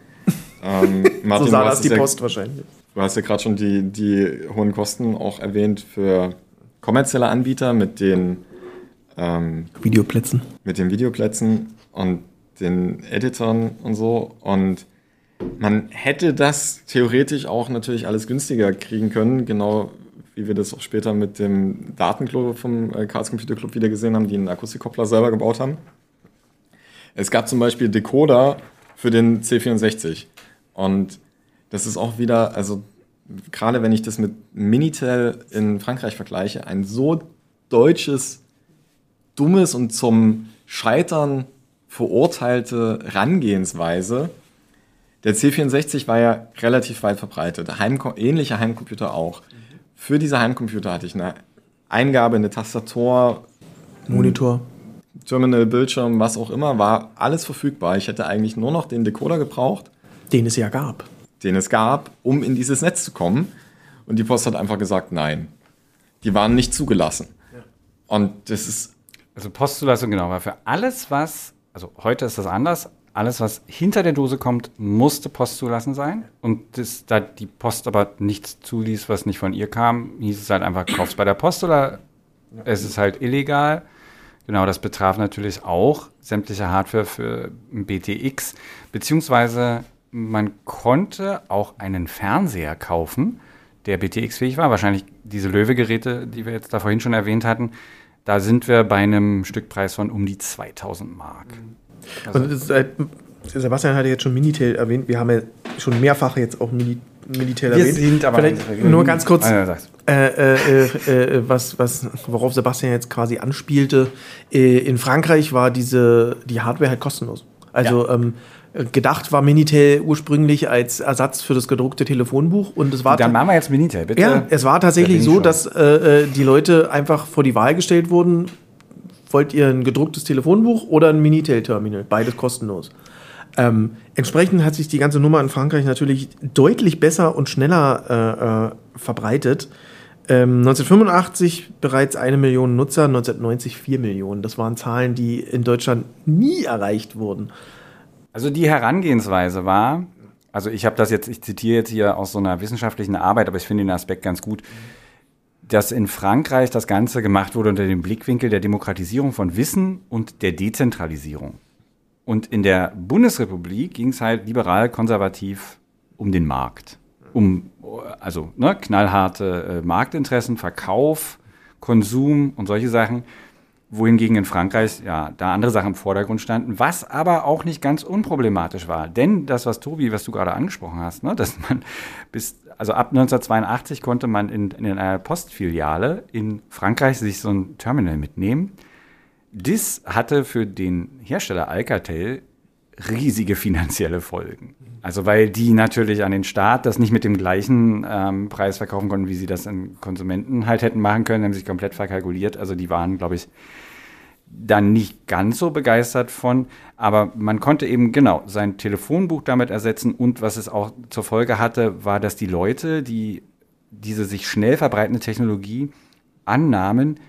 Speaker 3: Ähm, *laughs* Martin,
Speaker 2: so sah
Speaker 3: du hast
Speaker 2: das die
Speaker 3: ja-
Speaker 2: Post wahrscheinlich.
Speaker 3: Du hast ja gerade schon die, die hohen Kosten auch erwähnt für kommerzielle Anbieter mit den, ähm,
Speaker 2: Videoplätzen.
Speaker 3: mit den Videoplätzen und den Editoren und so. Und man hätte das theoretisch auch natürlich alles günstiger kriegen können, genau wie wir das auch später mit dem Datenklo vom äh, Chaos Computer Club wieder gesehen haben, die einen Akustikkoppler selber gebaut haben. Es gab zum Beispiel Decoder für den C64. Und das ist auch wieder, also gerade wenn ich das mit Minitel in Frankreich vergleiche, ein so deutsches, dummes und zum Scheitern verurteilte Herangehensweise. Der C64 war ja relativ weit verbreitet, Heimko ähnliche Heimcomputer auch. Für diese Heimcomputer hatte ich eine Eingabe, eine Tastatur,
Speaker 2: Monitor.
Speaker 3: Terminal, Bildschirm, was auch immer, war alles verfügbar. Ich hätte eigentlich nur noch den Decoder gebraucht,
Speaker 2: Den es ja gab.
Speaker 3: den es gab, um in dieses Netz zu kommen. Und die Post hat einfach gesagt, nein. Die waren nicht zugelassen. Und das ist,
Speaker 1: also Postzulassung, genau, war für alles, was, also heute ist das anders, alles, was hinter der Dose kommt, musste Post zulassen sein. Und das, da die Post aber nichts zuließ, was nicht von ihr kam, hieß es halt einfach, kauf's bei der Post oder es ist halt illegal. Genau, das betraf natürlich auch sämtliche Hardware für BTX, beziehungsweise man konnte auch einen Fernseher kaufen, der BTX-fähig war. Wahrscheinlich diese Löwe-Geräte, die wir jetzt da vorhin schon erwähnt hatten. Da sind wir bei einem Stückpreis von um die 2000 Mark.
Speaker 2: Also, ist halt, Sebastian hatte jetzt schon Minitel erwähnt. Wir haben ja schon mehrfach jetzt auch Mini, Minitel erwähnt. Vielleicht nur ganz kurz,
Speaker 1: Ah, ja,
Speaker 2: äh, äh, äh, äh, was, was, worauf Sebastian jetzt quasi anspielte. Äh, in Frankreich war diese, die Hardware halt kostenlos. Also ähm, gedacht war Minitel ursprünglich als Ersatz für das gedruckte Telefonbuch und es war
Speaker 1: Dann machen wir jetzt Minitel, bitte.
Speaker 2: ja, es war tatsächlich so, dass äh, die Leute einfach vor die Wahl gestellt wurden, wollt ihr ein gedrucktes Telefonbuch oder ein Minitel-Terminal? Beides kostenlos. Ähm, entsprechend hat sich die ganze Nummer in Frankreich natürlich deutlich besser und schneller äh, äh, verbreitet. Ähm, 1985 bereits eine Million Nutzer, 1990 vier Millionen. Das waren Zahlen, die in Deutschland nie erreicht wurden.
Speaker 1: Also die Herangehensweise war, also ich habe das jetzt, ich zitiere jetzt hier aus so einer wissenschaftlichen Arbeit, aber ich finde den Aspekt ganz gut, dass in Frankreich das Ganze gemacht wurde unter dem Blickwinkel der Demokratisierung von Wissen und der Dezentralisierung. Und in der Bundesrepublik ging es halt liberal-konservativ um den Markt. Um, also ne, knallharte äh, Marktinteressen, Verkauf, Konsum und solche Sachen wohingegen in Frankreich ja da andere Sachen im Vordergrund standen, was aber auch nicht ganz unproblematisch war. Denn das, was Tobi, was du gerade angesprochen hast, ne, dass man bis, also ab 1982 konnte man in, in einer Postfiliale in Frankreich sich so ein Terminal mitnehmen. Das hatte für den Hersteller Alcatel riesige finanzielle Folgen. Also weil die natürlich an den Staat das nicht mit dem gleichen ähm, Preis verkaufen konnten, wie sie das an Konsumenten halt hätten machen können, haben sich komplett verkalkuliert. Also die waren, glaube ich, dann nicht ganz so begeistert von, aber man konnte eben genau sein Telefonbuch damit ersetzen und was es auch zur Folge hatte, war, dass die Leute, die diese sich schnell verbreitende Technologie Annahmen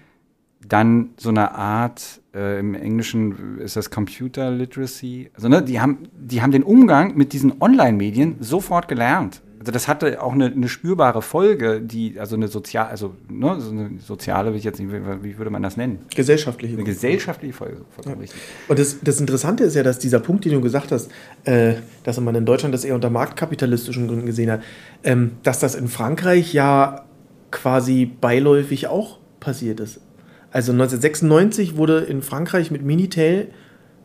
Speaker 1: dann so eine Art, äh, im Englischen ist das Computer Literacy, also ne, die haben, die haben den Umgang mit diesen Online-Medien sofort gelernt. Also das hatte auch eine, eine spürbare Folge, die, also eine sozial, also ne, so eine soziale, wie jetzt wie würde man das nennen?
Speaker 2: Gesellschaftliche.
Speaker 1: Eine gesellschaftliche Folge,
Speaker 2: Ja. Und das, das Interessante ist ja, dass dieser Punkt, den du gesagt hast, äh, dass man in Deutschland das eher unter marktkapitalistischen Gründen gesehen hat, ähm, dass das in Frankreich ja quasi beiläufig auch passiert ist. Also 1996 wurde in Frankreich mit Minitel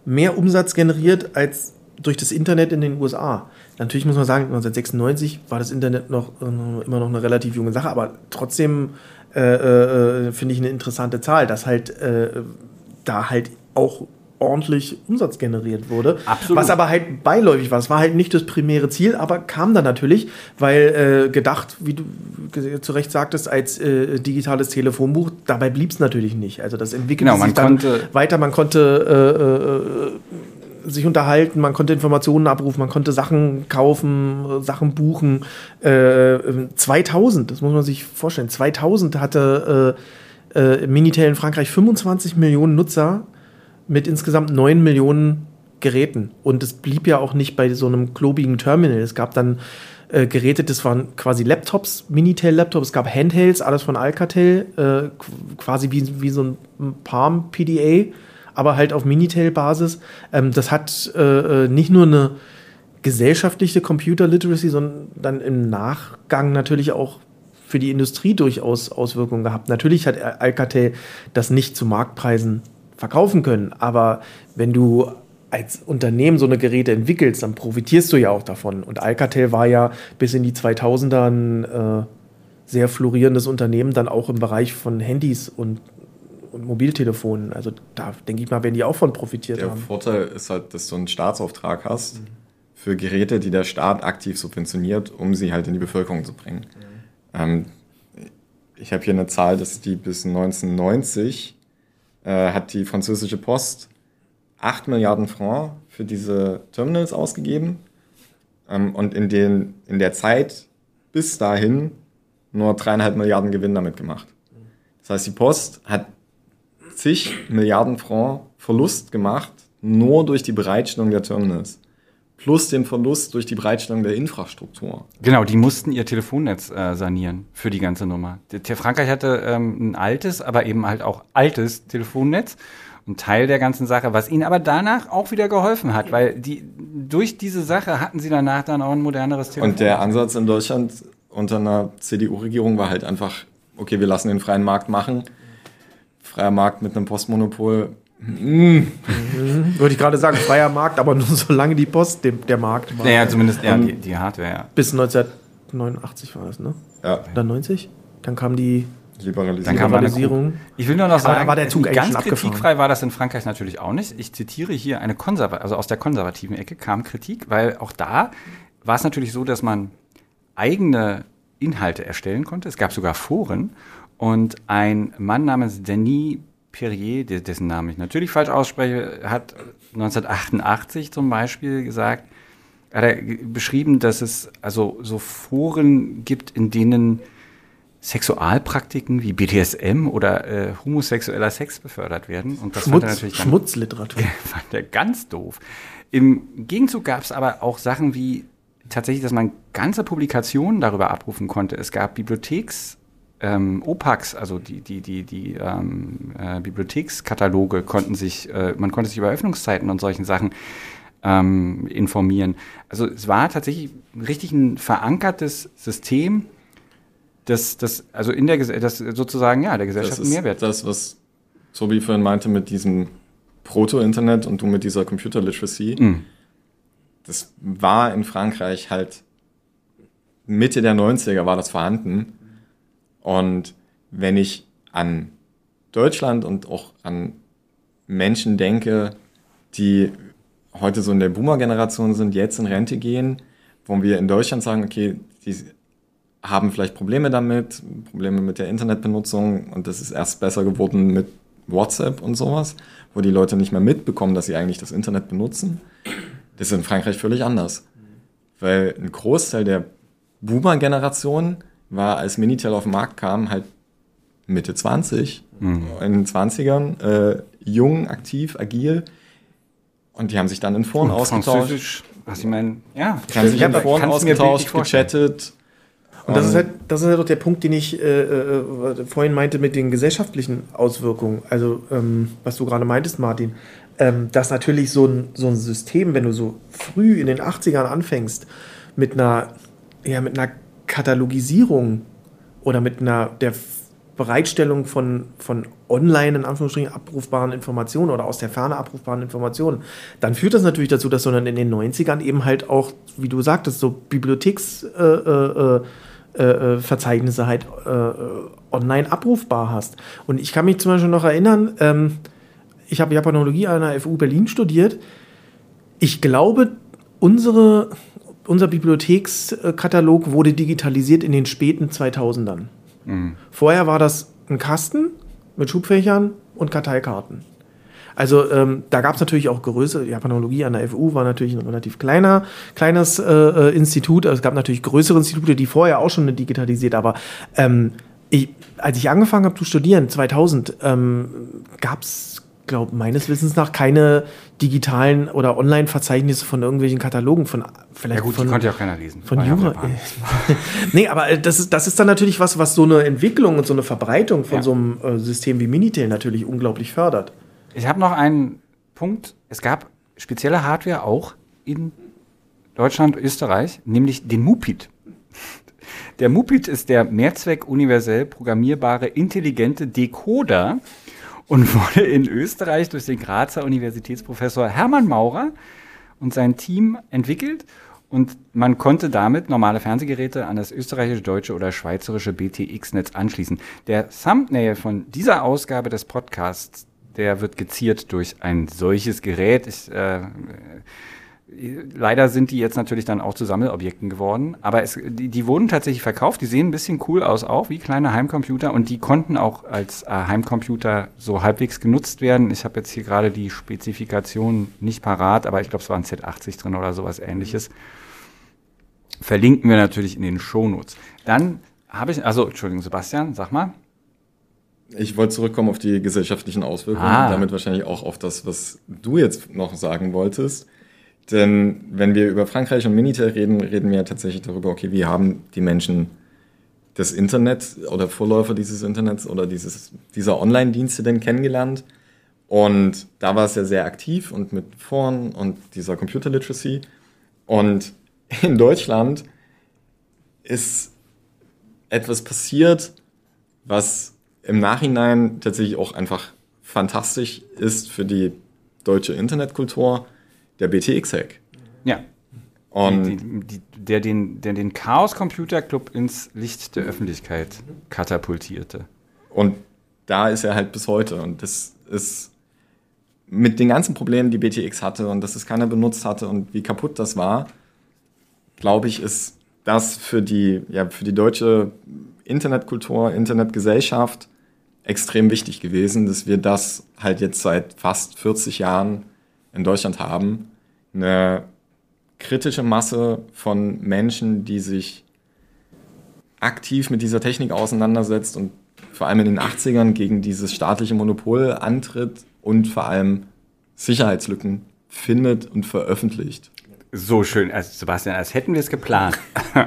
Speaker 2: mehr Umsatz generiert als durch das Internet in den USA. Natürlich muss man sagen, 1996 war das Internet noch äh, immer noch eine relativ junge Sache, aber trotzdem äh, äh, finde ich eine interessante Zahl, dass halt äh, da halt auch ordentlich Umsatz generiert wurde.
Speaker 1: Absolut.
Speaker 2: Was aber halt beiläufig war. Es war halt nicht das primäre Ziel, aber kam dann natürlich, weil äh, gedacht, wie du zu Recht sagtest, als äh, digitales Telefonbuch, dabei blieb es natürlich nicht. Also das entwickelte
Speaker 1: Genau,
Speaker 2: sich dann
Speaker 1: konnte-
Speaker 2: weiter, man konnte äh, äh, sich unterhalten, man konnte Informationen abrufen, man konnte Sachen kaufen, Sachen buchen. Äh, äh, 2000, das muss man sich vorstellen, 2000 hatte äh, äh, Minitel in Frankreich 25 Millionen Nutzer mit insgesamt 9 Millionen Geräten. Und es blieb ja auch nicht bei so einem klobigen Terminal. Es gab dann äh, Geräte, das waren quasi Laptops, Minitel-Laptops, es gab Handhelds, alles von Alcatel, äh, qu- quasi wie, wie so ein Palm PDA, aber halt auf Minitel-Basis. Ähm, das hat äh, äh, nicht nur eine gesellschaftliche Computer Literacy, sondern dann im Nachgang natürlich auch für die Industrie durchaus Auswirkungen gehabt. Natürlich hat Alcatel das nicht zu Marktpreisen verkaufen können, aber wenn du als Unternehmen so eine Geräte entwickelst, dann profitierst du ja auch davon. Und Alcatel war ja bis in die 2000er ein äh, sehr florierendes Unternehmen, dann auch im Bereich von Handys und, und Mobiltelefonen. Also da denke ich mal, werden die auch von profitiert
Speaker 3: Der
Speaker 2: haben.
Speaker 3: Vorteil ist halt, dass du einen Staatsauftrag hast für Geräte, die der Staat aktiv subventioniert, um sie halt in die Bevölkerung zu bringen. Ähm, ich habe hier eine Zahl, dass die bis 1990 äh, hat die französische Post 8 Milliarden Francs für diese Terminals ausgegeben ähm, und in, den, in der Zeit bis dahin nur dreieinhalb Milliarden Gewinn damit gemacht. Das heißt, die Post hat zig Milliarden Francs Verlust gemacht, nur durch die Bereitstellung der Terminals. Plus den Verlust durch die Bereitstellung der Infrastruktur.
Speaker 1: Genau, die mussten ihr Telefonnetz äh, sanieren für die ganze Nummer. Der Frankreich hatte ähm, ein altes, aber eben halt auch altes Telefonnetz. Ein Teil der ganzen Sache, was ihnen aber danach auch wieder geholfen hat, weil die durch diese Sache hatten sie danach dann auch ein moderneres Telefon.
Speaker 3: Und der Ansatz in Deutschland unter einer CDU-Regierung war halt einfach, okay, wir lassen den freien Markt machen. Freier Markt mit einem Postmonopol.
Speaker 2: Würde ich gerade sagen, freier Markt, aber nur *laughs* solange die Post dem, der Markt war.
Speaker 1: naja, zumindest ja, die, die Hardware, ja.
Speaker 2: Bis 1989 war das, ne?
Speaker 3: Ja,
Speaker 2: Oder 90? Dann kam die
Speaker 3: liberalisiert.
Speaker 1: Dann kam
Speaker 2: Liberalisierung.
Speaker 1: Ich will nur noch sagen,
Speaker 2: da war der Zug
Speaker 1: ganz kritikfrei war das in Frankreich natürlich auch nicht. Ich zitiere hier eine konserva also aus der konservativen Ecke kam Kritik, weil auch da war es natürlich so, dass man eigene Inhalte erstellen konnte. Es gab sogar Foren und ein Mann namens Denis Perrier, dessen Namen ich natürlich falsch ausspreche, hat 1988 zum Beispiel gesagt, hat er beschrieben, dass es also so Foren gibt, in denen Sexualpraktiken wie BDSM oder äh, homosexueller Sex befördert werden. Und das fand er
Speaker 2: Schmutz,
Speaker 1: natürlich dann
Speaker 2: Schmutzliteratur. *laughs*
Speaker 1: fand er ganz doof. Im Gegenzug gab es aber auch Sachen wie tatsächlich, dass man ganze Publikationen darüber abrufen konnte. Es gab Bibliotheks, ähm, OPACs, also die, die, die, die ähm, äh, Bibliothekskataloge konnten sich, äh, man konnte sich über Öffnungszeiten und solchen Sachen ähm, informieren. Also es war tatsächlich richtig ein verankertes System, das, das also in der das sozusagen ja der
Speaker 3: Das
Speaker 1: Gesellschaft einen
Speaker 3: ist
Speaker 1: Mehrwert
Speaker 3: das, was Tobi vorhin meinte mit diesem Proto-Internet und du mit dieser Computer Literacy.
Speaker 1: Mhm.
Speaker 3: Das war in Frankreich halt Mitte der 90er war das vorhanden. Und wenn ich an Deutschland und auch an Menschen denke, die heute so in der Boomer-Generation sind, jetzt in Rente gehen, wo wir in Deutschland sagen, okay, die haben vielleicht Probleme damit, Probleme mit der Internetbenutzung und das ist erst besser geworden mit WhatsApp und sowas, wo die Leute nicht mehr mitbekommen, dass sie eigentlich das Internet benutzen. Das ist in Frankreich völlig anders. Weil ein Großteil der Boomer-Generation war, als Minitel auf den Markt kam, halt Mitte 20, mhm. in den 20ern, äh, jung, aktiv, agil. Und die haben sich dann in Foren ausgetauscht.
Speaker 1: Was ich meine, ja.
Speaker 3: Die haben sich in Foren ausgetauscht, gechattet.
Speaker 2: Und das ist halt, das ist halt auch der Punkt, den ich äh, äh, vorhin meinte mit den gesellschaftlichen Auswirkungen. Also, ähm, was du gerade meintest, Martin, ähm, dass natürlich so ein, so ein System, wenn du so früh in den 80ern anfängst, mit einer, ja, mit einer Katalogisierung oder mit einer der Bereitstellung von, von online in Anführungsstrichen abrufbaren Informationen oder aus der Ferne abrufbaren Informationen, dann führt das natürlich dazu, dass du dann in den 90ern eben halt auch, wie du sagtest, so Bibliotheksverzeichnisse äh, äh, äh, äh halt äh, online abrufbar hast. Und ich kann mich zum Beispiel noch erinnern, ähm, ich habe Japanologie an der FU Berlin studiert. Ich glaube, unsere, unser Bibliothekskatalog wurde digitalisiert in den späten 2000ern. Mhm. Vorher war das ein Kasten mit Schubfächern und Karteikarten. Also ähm, da gab es natürlich auch größere, Japanologie an der FU war natürlich ein relativ kleiner, kleines äh, äh, Institut. Also es gab natürlich größere Institute, die vorher auch schon digitalisiert, aber ähm, ich, als ich angefangen habe zu studieren, 2000, ähm, gab es glaube meines Wissens nach keine digitalen oder Online-Verzeichnisse von irgendwelchen Katalogen von
Speaker 1: vielleicht ja gut, von, die konnte ja auch keiner lesen.
Speaker 2: Von Jura. *laughs* nee, aber äh, das ist, das ist dann natürlich was, was so eine Entwicklung und so eine Verbreitung von ja. so einem äh, System wie Minitel natürlich unglaublich fördert.
Speaker 1: Ich habe noch einen Punkt. Es gab spezielle Hardware auch in Deutschland, Österreich, nämlich den Mupit. Der Mupit ist der Mehrzweck universell programmierbare intelligente Decoder, und wurde in Österreich durch den Grazer Universitätsprofessor Hermann Maurer und sein Team entwickelt. Und man konnte damit normale Fernsehgeräte an das österreichische, deutsche oder schweizerische BTX-Netz anschließen. Der Thumbnail von dieser Ausgabe des Podcasts, der wird geziert durch ein solches Gerät. Ich äh, Leider sind die jetzt natürlich dann auch zu Sammelobjekten geworden, aber es, die, die, wurden tatsächlich verkauft. Die sehen ein bisschen cool aus, auch wie kleine Heimcomputer und die konnten auch als äh, Heimcomputer so halbwegs genutzt werden. Ich habe jetzt hier gerade die Spezifikation nicht parat, aber ich glaube, es war ein Z80 drin oder sowas ähnliches. Verlinken wir natürlich in den Shownotes. Dann habe ich, also Entschuldigung, Sebastian, sag mal.
Speaker 3: Ich wollte zurückkommen auf die gesellschaftlichen Auswirkungen, ah. damit wahrscheinlich auch auf das, was du jetzt noch sagen wolltest. Denn wenn wir über Frankreich und Minitel reden, reden wir tatsächlich darüber, okay, wie haben die Menschen das Internet oder Vorläufer dieses Internets oder dieses, dieser Online-Dienste denn kennengelernt? Und da war es ja sehr aktiv und mit Foren und dieser Computer Literacy. Und *laughs* in Deutschland ist etwas passiert, was im Nachhinein tatsächlich auch einfach fantastisch ist für die deutsche Internetkultur der BTX-Hack.
Speaker 1: Ja. Und die, die, der den, der den Chaos Computer Club ins Licht der Öffentlichkeit katapultierte.
Speaker 3: Und da ist er halt bis heute. Und das ist mit den ganzen Problemen, die BTX hatte und dass es keiner benutzt hatte und wie kaputt das war, glaube ich, ist das für die, ja, für die deutsche Internetkultur, Internetgesellschaft extrem wichtig gewesen, dass wir das halt jetzt seit fast 40 Jahren in Deutschland haben, eine kritische Masse von Menschen, die sich aktiv mit dieser Technik auseinandersetzt und vor allem in den 80ern gegen dieses staatliche Monopol antritt und vor allem Sicherheitslücken findet und veröffentlicht.
Speaker 1: So schön, also Sebastian, als hätten wir es geplant. *laughs*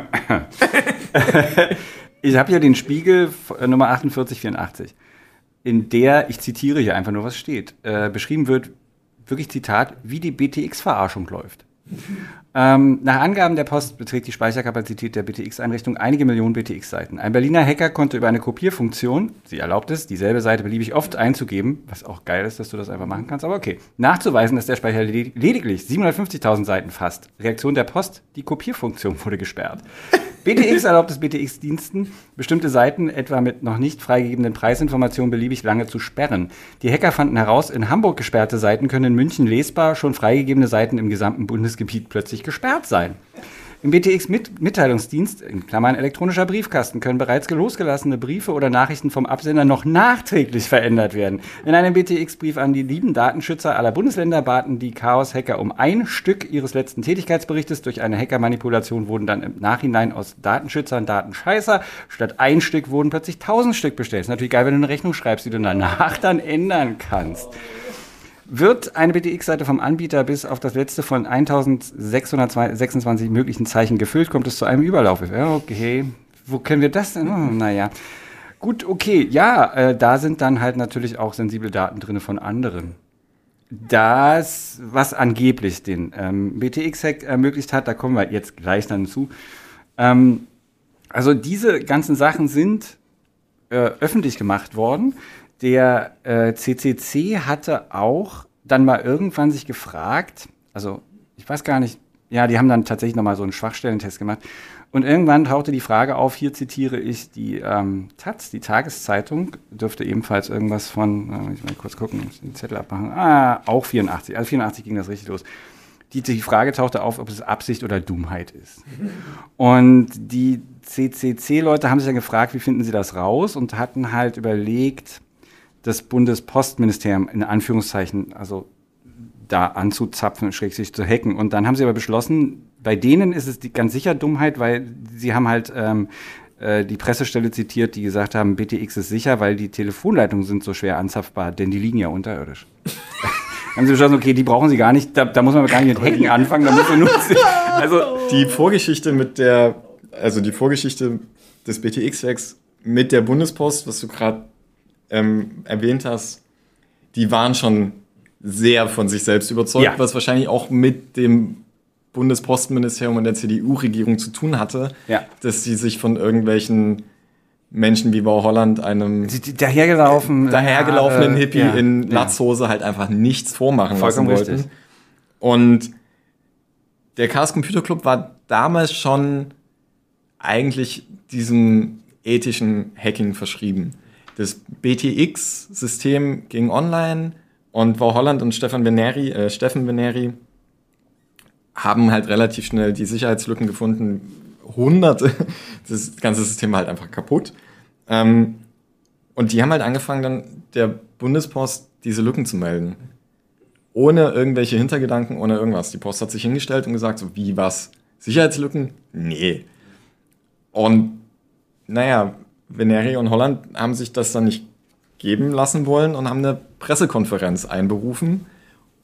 Speaker 1: ich habe hier den Spiegel äh, Nummer 4884, in der, ich zitiere hier einfach nur, was steht, äh, beschrieben wird, wirklich Zitat, wie die BTX-Verarschung läuft. Ähm, nach Angaben der Post beträgt die Speicherkapazität der BTX-Einrichtung einige Millionen BTX-Seiten. Ein Berliner Hacker konnte über eine Kopierfunktion, sie erlaubt es, dieselbe Seite beliebig oft einzugeben, was auch geil ist, dass du das einfach machen kannst, aber okay, nachzuweisen, dass der Speicher lediglich 750.000 Seiten fasst. Reaktion der Post, die Kopierfunktion wurde gesperrt. BTX erlaubt es BTX-Diensten, bestimmte Seiten etwa mit noch nicht freigegebenen Preisinformationen beliebig lange zu sperren. Die Hacker fanden heraus, in Hamburg gesperrte Seiten können in München lesbar, schon freigegebene Seiten im gesamten Bundesgebiet plötzlich gesperrt sein. Im BTX-Mitteilungsdienst, in Klammern elektronischer Briefkasten, können bereits losgelassene Briefe oder Nachrichten vom Absender noch nachträglich verändert werden. In einem BTX-Brief an die lieben Datenschützer aller Bundesländer baten die Chaos-Hacker um ein Stück ihres letzten Tätigkeitsberichtes. Durch eine Hackermanipulation wurden dann im Nachhinein aus Datenschützern Datenscheißer. Statt ein Stück wurden plötzlich tausend Stück bestellt. Ist natürlich geil, wenn du eine Rechnung schreibst, die du danach dann ändern kannst. Wird eine BTX-Seite vom Anbieter bis auf das letzte von 1626 möglichen Zeichen gefüllt, kommt es zu einem Überlauf. Okay. Wo können wir das denn? Oh, naja. Gut, okay. Ja, äh, da sind dann halt natürlich auch sensible Daten drin von anderen. Das, was angeblich den ähm, BTX-Hack ermöglicht hat, da kommen wir jetzt gleich dann zu. Ähm, also diese ganzen Sachen sind äh, öffentlich gemacht worden der äh, CCC hatte auch dann mal irgendwann sich gefragt, also ich weiß gar nicht, ja, die haben dann tatsächlich nochmal so einen Schwachstellentest gemacht. Und irgendwann tauchte die Frage auf, hier zitiere ich die ähm, Taz, die Tageszeitung, dürfte ebenfalls irgendwas von, äh, ich mal kurz gucken, muss den Zettel abmachen, ah, auch 84, also 84 ging das richtig los. Die, die Frage tauchte auf, ob es Absicht oder Dummheit ist. Und die CCC-Leute haben sich dann gefragt, wie finden sie das raus und hatten halt überlegt, das Bundespostministerium in Anführungszeichen, also da anzuzapfen, schrägstrich zu hacken. Und dann haben sie aber beschlossen, bei denen ist es die, ganz sicher Dummheit, weil sie haben halt ähm, äh, die Pressestelle zitiert, die gesagt haben, BTX ist sicher, weil die Telefonleitungen sind so schwer anzapfbar, denn die liegen ja unterirdisch. *laughs* haben sie beschlossen, okay, die brauchen sie gar nicht, da, da muss man gar nicht mit Hacken anfangen, da muss man nur, *laughs*
Speaker 3: also die Vorgeschichte mit der, also die Vorgeschichte des BTX-Hacks mit der Bundespost, was du gerade ähm, erwähnt hast, die waren schon sehr von sich selbst überzeugt, ja. was wahrscheinlich auch mit dem Bundespostministerium und der CDU-Regierung zu tun hatte, ja. dass sie sich von irgendwelchen Menschen wie Bau Holland, einem
Speaker 1: dahergelaufen,
Speaker 3: dahergelaufenen äh, Hippie ja, in Latzhose halt einfach nichts vormachen Vollkommen lassen wollten. Richtig. Und der Chaos Computer Club war damals schon eigentlich diesem ethischen Hacking verschrieben. Das BTX-System ging online und Frau Holland und Stefan Veneri, äh, Steffen Veneri haben halt relativ schnell die Sicherheitslücken gefunden. Hunderte, *laughs* das ganze System war halt einfach kaputt. Ähm, und die haben halt angefangen, dann der Bundespost diese Lücken zu melden. Ohne irgendwelche Hintergedanken, ohne irgendwas. Die Post hat sich hingestellt und gesagt, so wie was? Sicherheitslücken? Nee. Und naja, Veneri und Holland haben sich das dann nicht geben lassen wollen und haben eine Pressekonferenz einberufen,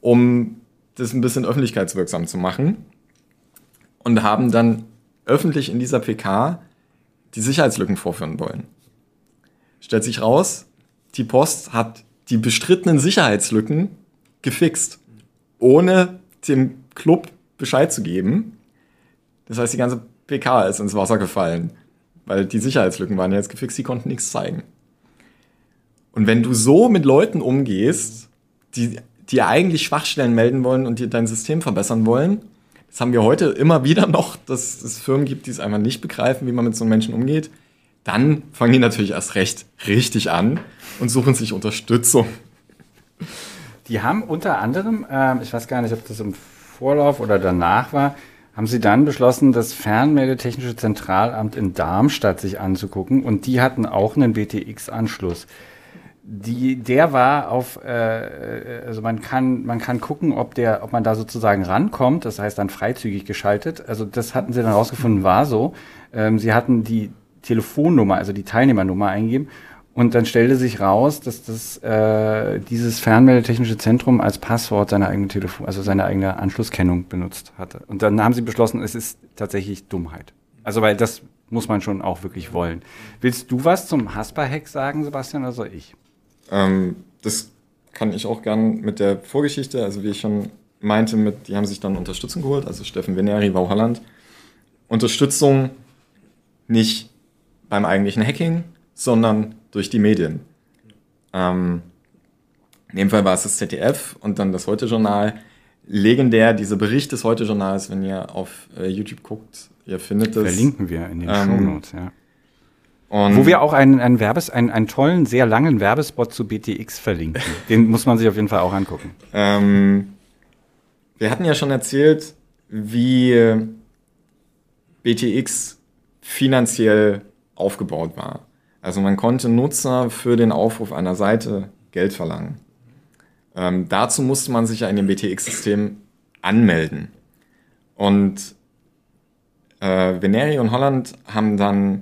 Speaker 3: um das ein bisschen öffentlichkeitswirksam zu machen. Und haben dann öffentlich in dieser PK die Sicherheitslücken vorführen wollen. Stellt sich raus, die Post hat die bestrittenen Sicherheitslücken gefixt, ohne dem Club Bescheid zu geben. Das heißt, die ganze PK ist ins Wasser gefallen. Weil die Sicherheitslücken waren ja jetzt gefixt, die konnten nichts zeigen. Und wenn du so mit Leuten umgehst, die dir eigentlich Schwachstellen melden wollen und dir dein System verbessern wollen, das haben wir heute immer wieder noch, dass es Firmen gibt, die es einfach nicht begreifen, wie man mit so einem Menschen umgeht, dann fangen die natürlich erst recht richtig an und suchen sich Unterstützung.
Speaker 1: Die haben unter anderem, äh, ich weiß gar nicht, ob das im Vorlauf oder danach war, haben Sie dann beschlossen, das Fernmeldetechnische Zentralamt in Darmstadt sich anzugucken und die hatten auch einen BTX-Anschluss. Die, der war auf, äh, also man kann, man kann gucken, ob der, ob man da sozusagen rankommt, das heißt dann freizügig geschaltet. Also das hatten sie dann rausgefunden, war so. Ähm, sie hatten die Telefonnummer, also die Teilnehmernummer eingeben und dann stellte sich raus, dass das äh, dieses Fernmeldetechnische Zentrum als Passwort seine eigene Telefon, also seine eigene Anschlusskennung benutzt hatte. Und dann haben sie beschlossen, es ist tatsächlich Dummheit. Also weil das muss man schon auch wirklich wollen. Willst du was zum Hasper-Hack sagen, Sebastian, oder soll ich?
Speaker 3: Ähm, das kann ich auch gern mit der Vorgeschichte, also wie ich schon meinte, mit, die haben sich dann Unterstützung geholt, also Steffen Veneri, Wau Holland. Unterstützung nicht beim eigentlichen Hacking, sondern durch die Medien. Ähm, in dem Fall war es das ZDF und dann das Heute-Journal. Legendär, dieser Bericht des Heute-Journals, wenn ihr auf äh, YouTube guckt, ihr findet es.
Speaker 1: Verlinken wir in den ähm, Shownotes, ja. Wo wir auch einen, einen, Werbes, einen, einen tollen, sehr langen Werbespot zu BTX verlinken. *laughs* Den muss man sich auf jeden Fall auch angucken.
Speaker 3: Ähm, wir hatten ja schon erzählt, wie BTX finanziell aufgebaut war. Also man konnte Nutzer für den Aufruf einer Seite Geld verlangen. Ähm, dazu musste man sich ja in dem BTX-System anmelden. Und äh, Veneri und Holland haben dann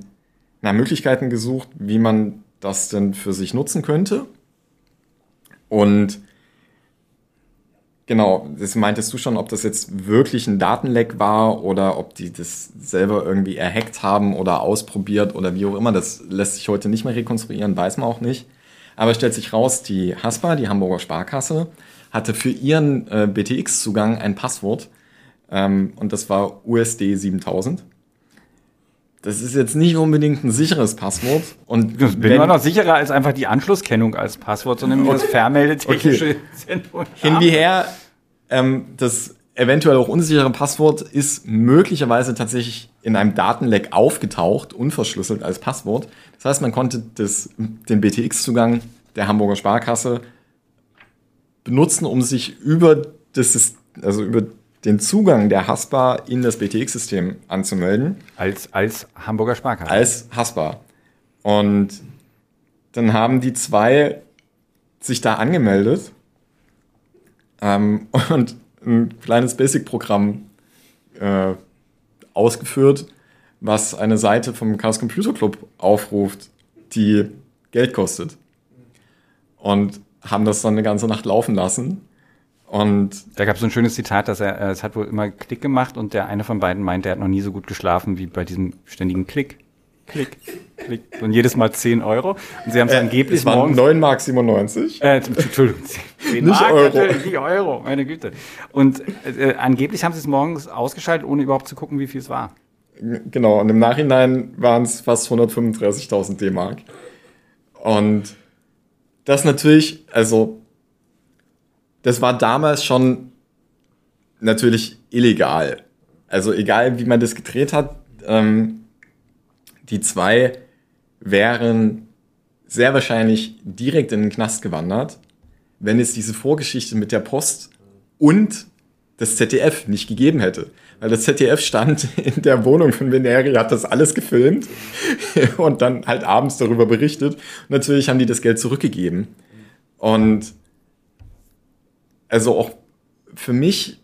Speaker 3: nach Möglichkeiten gesucht, wie man das denn für sich nutzen könnte. Und genau, das meintest du schon, ob das jetzt wirklich ein Datenleck war oder ob die das selber irgendwie erhackt haben oder ausprobiert oder wie auch immer. Das lässt sich heute nicht mehr rekonstruieren, weiß man auch nicht. Aber stellt sich raus, die HASPA, die Hamburger Sparkasse, hatte für ihren äh, BTX-Zugang ein Passwort ähm, und das war USD 7000. Das ist jetzt nicht unbedingt ein sicheres Passwort. Und
Speaker 1: das bin immer noch sicherer als einfach die Anschlusskennung als Passwort, sondern als *laughs* vermeldetechnische okay. *laughs*
Speaker 3: Hin wie her, ähm, das eventuell auch unsichere Passwort ist möglicherweise tatsächlich in einem Datenleck aufgetaucht, unverschlüsselt als Passwort. Das heißt, man konnte das, den BTX-Zugang der Hamburger Sparkasse benutzen, um sich über das, also über den Zugang der Haspa in das BTX-System anzumelden.
Speaker 1: Als, als Hamburger Sparkasse.
Speaker 3: Als Haspa. Und dann haben die zwei sich da angemeldet ähm, *laughs* und ein kleines Basic-Programm äh, ausgeführt, was eine Seite vom Chaos Computer Club aufruft, die Geld kostet. Und haben das dann eine ganze Nacht laufen lassen und
Speaker 1: da gab es so ein schönes Zitat, dass er, es hat wohl immer Klick gemacht und der eine von beiden meint, er hat noch nie so gut geschlafen wie bei diesem ständigen Klick, Klick, Klick. Und jedes Mal 10 Euro. Und sie haben es äh, angeblich es
Speaker 3: waren morgens. 9 Mark 97.
Speaker 1: Äh, Entschuldigung, *laughs* 10 nicht Mark, Euro. nicht Euro, meine Güte. Und äh, angeblich haben sie es morgens ausgeschaltet, ohne überhaupt zu gucken, wie viel es war.
Speaker 3: Genau, und im Nachhinein waren es fast 135.000 D-Mark. Und das natürlich, also das war damals schon natürlich illegal. Also egal, wie man das gedreht hat, ähm, die zwei wären sehr wahrscheinlich direkt in den Knast gewandert, wenn es diese Vorgeschichte mit der Post und das ZDF nicht gegeben hätte. Weil das ZDF stand *laughs* in der Wohnung von Veneri, hat das alles gefilmt *laughs* und dann halt abends darüber berichtet. Und natürlich haben die das Geld zurückgegeben. Und also auch für mich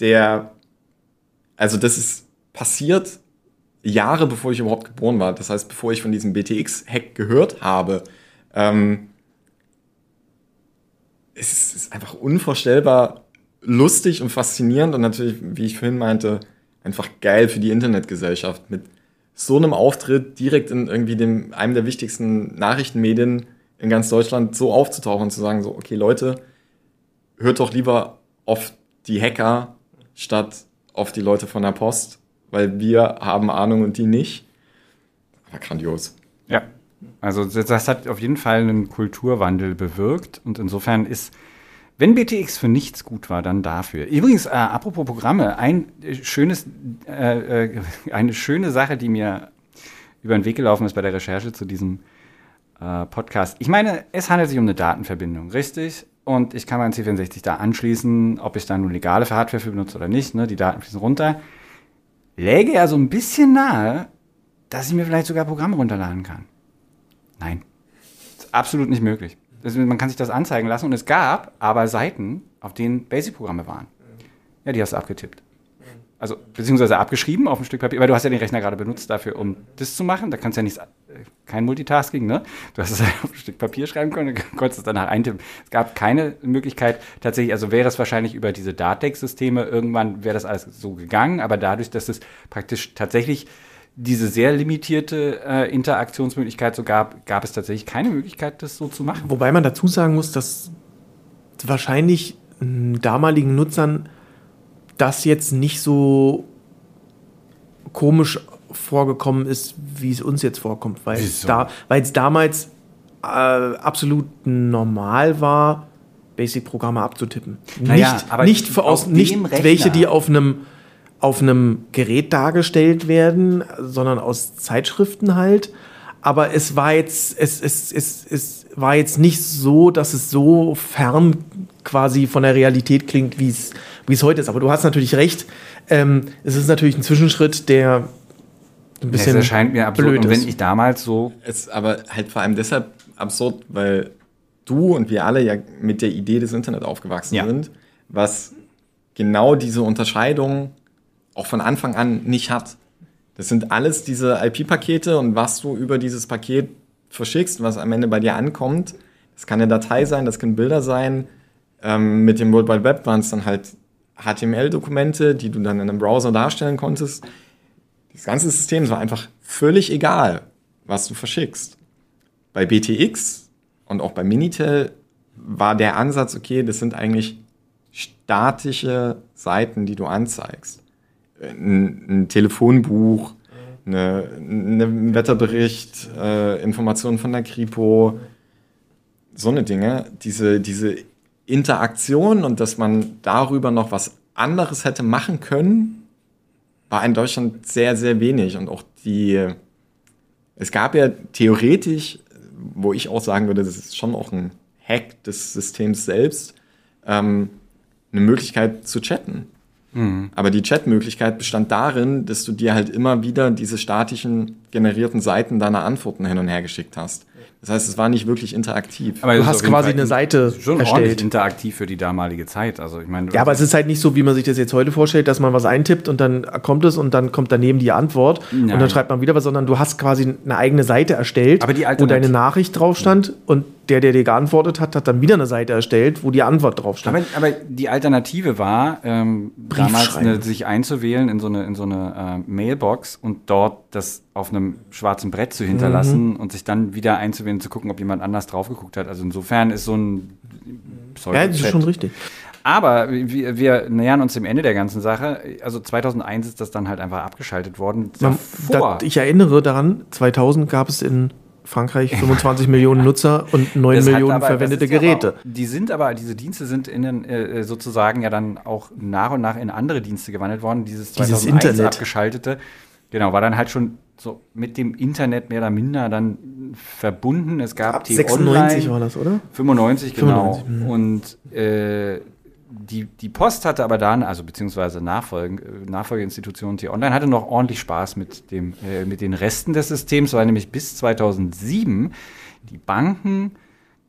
Speaker 3: der, also das ist passiert Jahre bevor ich überhaupt geboren war. Das heißt, bevor ich von diesem BTX-Hack gehört habe. Ähm, es ist einfach unvorstellbar lustig und faszinierend und natürlich, wie ich vorhin meinte, einfach geil für die Internetgesellschaft mit so einem Auftritt direkt in irgendwie dem, einem der wichtigsten Nachrichtenmedien in ganz Deutschland so aufzutauchen und zu sagen, so, okay, Leute, hört doch lieber auf die Hacker statt auf die Leute von der Post, weil wir haben Ahnung und die nicht. Aber grandios.
Speaker 1: Ja, also das hat auf jeden Fall einen Kulturwandel bewirkt und insofern ist, wenn BTX für nichts gut war, dann dafür. Übrigens, äh, apropos Programme, ein schönes, äh, äh, eine schöne Sache, die mir über den Weg gelaufen ist bei der Recherche zu diesem äh, Podcast. Ich meine, es handelt sich um eine Datenverbindung, richtig? und ich kann meinen C64 da anschließen, ob ich da nun legale Hardware für benutze oder nicht, ne, die Daten fließen runter, läge ja so ein bisschen nahe, dass ich mir vielleicht sogar Programme runterladen kann. Nein, ist absolut nicht möglich. Das, man kann sich das anzeigen lassen und es gab aber Seiten, auf denen Basic-Programme waren. Ja, die hast du abgetippt also beziehungsweise abgeschrieben auf ein Stück Papier, weil du hast ja den Rechner gerade benutzt dafür, um das zu machen. Da kannst du ja nicht, äh, kein Multitasking, ne? Du hast es *laughs* auf ein Stück Papier schreiben können und konntest es danach eintippen. Es gab keine Möglichkeit, tatsächlich, also wäre es wahrscheinlich über diese Datex-Systeme, irgendwann wäre das alles so gegangen, aber dadurch, dass es praktisch tatsächlich diese sehr limitierte äh, Interaktionsmöglichkeit so gab, gab es tatsächlich keine Möglichkeit, das so zu machen.
Speaker 2: Wobei man dazu sagen muss, dass wahrscheinlich damaligen Nutzern das jetzt nicht so komisch vorgekommen ist, wie es uns jetzt vorkommt, weil es da, damals äh, absolut normal war, Basic-Programme abzutippen. Naja, nicht, aber nicht, für aus, nicht welche, die auf einem auf einem Gerät dargestellt werden, sondern aus Zeitschriften halt. Aber es war jetzt, es, es, es, es war jetzt nicht so, dass es so fern quasi von der Realität klingt, wie es wie es heute ist. Aber du hast natürlich recht. Ähm, es ist natürlich ein Zwischenschritt, der ein
Speaker 1: Es
Speaker 2: bisschen
Speaker 1: erscheint mir absurd.
Speaker 2: blöd
Speaker 1: Und wenn ich damals so
Speaker 3: Es ist aber halt vor allem deshalb absurd, weil du und wir alle ja mit der Idee des Internet aufgewachsen
Speaker 1: Ja.
Speaker 3: sind, was genau diese Unterscheidung auch von Anfang an nicht hat. Das sind alles diese IP-Pakete und was du über dieses Paket verschickst, was am Ende bei dir ankommt. Das kann eine Datei sein, das können Bilder sein. Ähm, mit dem World Wide Web waren es dann halt HTML-Dokumente, die du dann in einem Browser darstellen konntest. Das ganze System war einfach völlig egal, was du verschickst. Bei BTX und auch bei Minitel war der Ansatz, okay, das sind eigentlich statische Seiten, die du anzeigst. Ein, ein Telefonbuch, eine, ein Wetterbericht, äh, Informationen von der Kripo, so eine Dinge, diese, diese Interaktion und dass man darüber noch was anderes hätte machen können, war in Deutschland sehr, sehr wenig. Und auch die, es gab ja theoretisch, wo ich auch sagen würde, das ist schon auch ein Hack des Systems selbst, ähm, eine Möglichkeit zu chatten. Aber die Chatmöglichkeit bestand darin, dass du dir halt immer wieder diese statischen generierten Seiten deiner Antworten hin und her geschickt hast. Das heißt, es war nicht wirklich interaktiv.
Speaker 1: Aber
Speaker 2: Du hast quasi eine Seite
Speaker 1: schon
Speaker 2: erstellt.
Speaker 1: ordentlich interaktiv für die damalige Zeit. Also ich meine,
Speaker 2: Ja, aber es ist halt nicht so, wie man sich das jetzt heute vorstellt, dass man was eintippt und dann kommt es und dann kommt daneben die Antwort und
Speaker 1: Nein.
Speaker 2: dann schreibt man wieder was, sondern du hast quasi eine eigene Seite erstellt,
Speaker 1: Aber die
Speaker 2: wo deine Nachricht drauf stand und der, der dir geantwortet hat, hat dann wieder eine Seite erstellt, wo die Antwort drauf stand.
Speaker 1: Aber, aber die Alternative war, ähm, damals eine, sich einzuwählen in so eine, in so eine äh, Mailbox und dort das auf einem schwarzen Brett zu hinterlassen
Speaker 2: Mhm.
Speaker 1: und sich dann wieder einzuwählen, zu gucken, ob jemand anders drauf geguckt hat. Also insofern ist so ein
Speaker 2: ja, das ist schon richtig.
Speaker 1: Aber wir, wir nähern uns dem Ende der ganzen Sache. Also 2001 ist das dann halt einfach abgeschaltet worden.
Speaker 2: Man, da, ich erinnere daran, 2000 gab es in Frankreich *laughs* 25 Millionen Nutzer und 9
Speaker 1: Das
Speaker 2: Millionen
Speaker 1: aber-
Speaker 2: verwendete Geräte.
Speaker 1: Aber, die sind aber, diese Dienste sind in den, äh, sozusagen ja dann auch nach und nach in andere Dienste gewandelt worden. Dieses
Speaker 2: Dieses
Speaker 1: 2001
Speaker 2: Internet.
Speaker 1: abgeschaltete, genau, war dann halt schon so mit dem Internet mehr oder minder dann verbunden. Es gab
Speaker 2: Ab
Speaker 1: die
Speaker 2: 96
Speaker 1: Online,
Speaker 2: war das, oder?
Speaker 1: 95, genau.
Speaker 2: 95, mhm.
Speaker 1: Und äh, die, die Post hatte aber dann, also beziehungsweise Nachfolge, äh, Nachfolgeinstitution T-Online hatte noch ordentlich Spaß mit, dem, äh, mit den Resten des Systems, weil nämlich bis 2007 die Banken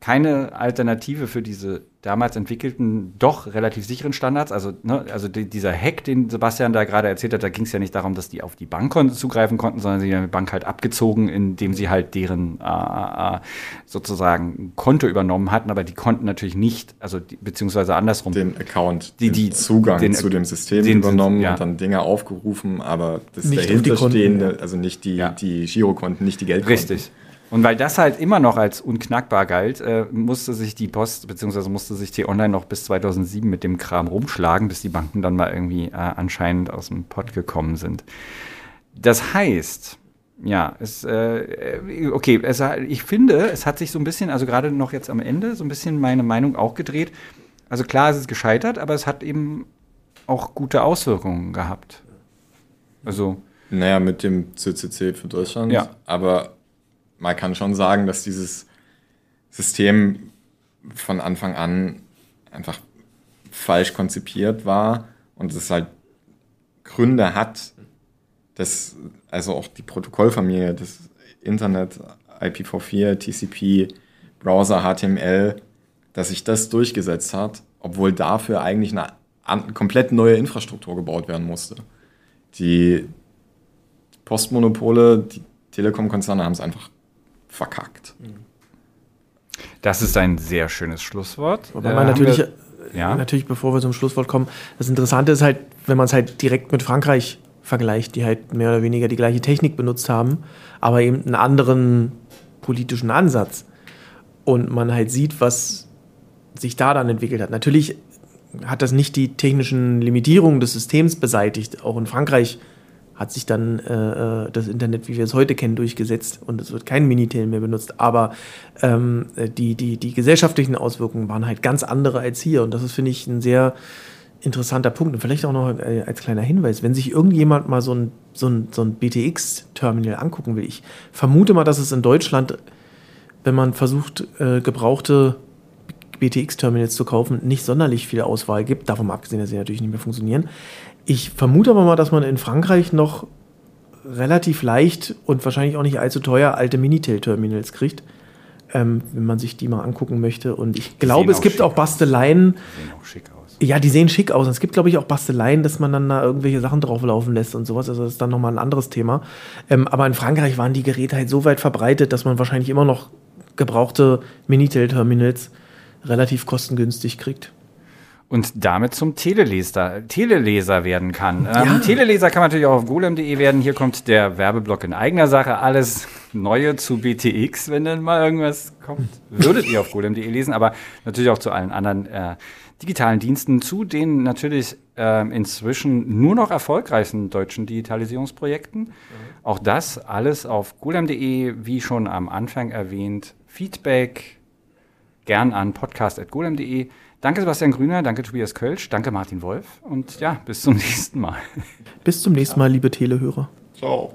Speaker 1: keine Alternative für diese damals entwickelten, doch relativ sicheren Standards. Also, ne, also die, dieser Hack, den Sebastian da gerade erzählt hat, da ging es ja nicht darum, dass die auf die Bankkonten zugreifen konnten, sondern sie haben die Bank halt abgezogen, indem sie halt deren äh, äh, sozusagen Konto übernommen hatten, aber die konnten natürlich nicht, also die, beziehungsweise andersrum.
Speaker 3: den Account,
Speaker 1: Die-
Speaker 3: den
Speaker 1: die-
Speaker 3: Zugang
Speaker 1: den-
Speaker 3: zu dem System
Speaker 1: den-
Speaker 3: übernommen
Speaker 1: ja.
Speaker 3: und dann Dinge aufgerufen, aber das
Speaker 2: Nicht auf die
Speaker 3: dahinterstehende,
Speaker 2: Konten,
Speaker 3: also nicht die,
Speaker 1: Ja.
Speaker 3: die Girokonten, nicht die Geldkonten.
Speaker 1: Richtig. Und weil das halt immer noch als unknackbar galt, äh, musste sich die Post, beziehungsweise musste sich T-Online noch bis 2007 mit dem Kram rumschlagen, bis die Banken dann mal irgendwie äh, anscheinend aus dem Pott gekommen sind. Das heißt, ja, es, äh, okay, es, ich finde, es hat sich so ein bisschen, also gerade noch jetzt am Ende, so ein bisschen meine Meinung auch gedreht. Also klar, es ist gescheitert, aber es hat eben auch gute Auswirkungen gehabt. Also,
Speaker 3: Naja, mit dem CCC für Deutschland.
Speaker 1: Ja.
Speaker 3: Aber man kann schon sagen, dass dieses System von Anfang an einfach falsch konzipiert war und es halt Gründe hat, dass also auch die Protokollfamilie, das Internet, IPv4, TCP, Browser, HTML, dass sich das durchgesetzt hat, obwohl dafür eigentlich eine komplett neue Infrastruktur gebaut werden musste. Die Postmonopole, die Telekom-Konzerne haben es einfach verkackt.
Speaker 1: das ist ein sehr schönes Schlusswort.
Speaker 2: Wobei
Speaker 1: Äh,
Speaker 2: man
Speaker 1: haben
Speaker 2: natürlich,
Speaker 1: wir- ja.
Speaker 2: natürlich, bevor wir zum Schlusswort kommen, das Interessante ist halt, wenn man es halt direkt mit Frankreich vergleicht, die halt mehr oder weniger die gleiche Technik benutzt haben, aber eben einen anderen politischen Ansatz. Und man halt sieht, was sich da dann entwickelt hat. Natürlich hat das nicht die technischen Limitierungen des Systems beseitigt. Auch in Frankreich hat sich dann äh, äh, das Internet, wie wir es heute kennen, durchgesetzt und es wird kein Minitel mehr benutzt. Aber ähm, äh, die, die, die gesellschaftlichen Auswirkungen waren halt ganz andere als hier. Und das ist, finde ich, ein sehr interessanter Punkt. Und vielleicht auch noch äh, als kleiner Hinweis, wenn sich irgendjemand mal so ein, so ein, so ein BTX-Terminal angucken will, ich vermute mal, dass es in Deutschland, wenn man versucht, äh, gebrauchte BTX-Terminals zu kaufen, nicht sonderlich viel Auswahl gibt, davon abgesehen, dass sie natürlich nicht mehr funktionieren. Ich vermute aber mal, dass man in Frankreich noch relativ leicht und wahrscheinlich auch nicht allzu teuer alte Minitel-Terminals kriegt, ähm, wenn man sich die mal angucken möchte. Und ich glaube, es gibt auch Basteleien. Die sehen auch schick aus. Ja, die sehen schick aus. Es gibt, glaube ich, auch Basteleien, dass man dann da irgendwelche Sachen drauflaufen lässt und sowas. Also das ist dann nochmal ein anderes Thema. Ähm, aber in Frankreich waren die Geräte halt so weit verbreitet, dass man wahrscheinlich immer noch gebrauchte Minitel-Terminals relativ kostengünstig kriegt
Speaker 1: und damit zum Teleleser, Teleleser werden kann. Ähm, ja. Ähm, Teleleser kann man natürlich auch auf golem.de werden. Hier kommt der Werbeblock in eigener Sache. Alles Neue zu BTX, wenn dann mal irgendwas kommt, würdet ihr auf golem.de lesen, aber natürlich auch zu allen anderen äh, digitalen Diensten, zu den natürlich äh, inzwischen nur noch erfolgreichsten deutschen Digitalisierungsprojekten. Mhm. Auch das alles auf golem.de, wie schon am Anfang erwähnt. Feedback gern an podcast.golem.de. Danke Sebastian Grüner, danke Tobias Kölsch, danke Martin Wolf und ja, bis zum *laughs* nächsten Mal.
Speaker 2: Bis zum nächsten Mal, liebe Telehörer.
Speaker 3: Ciao.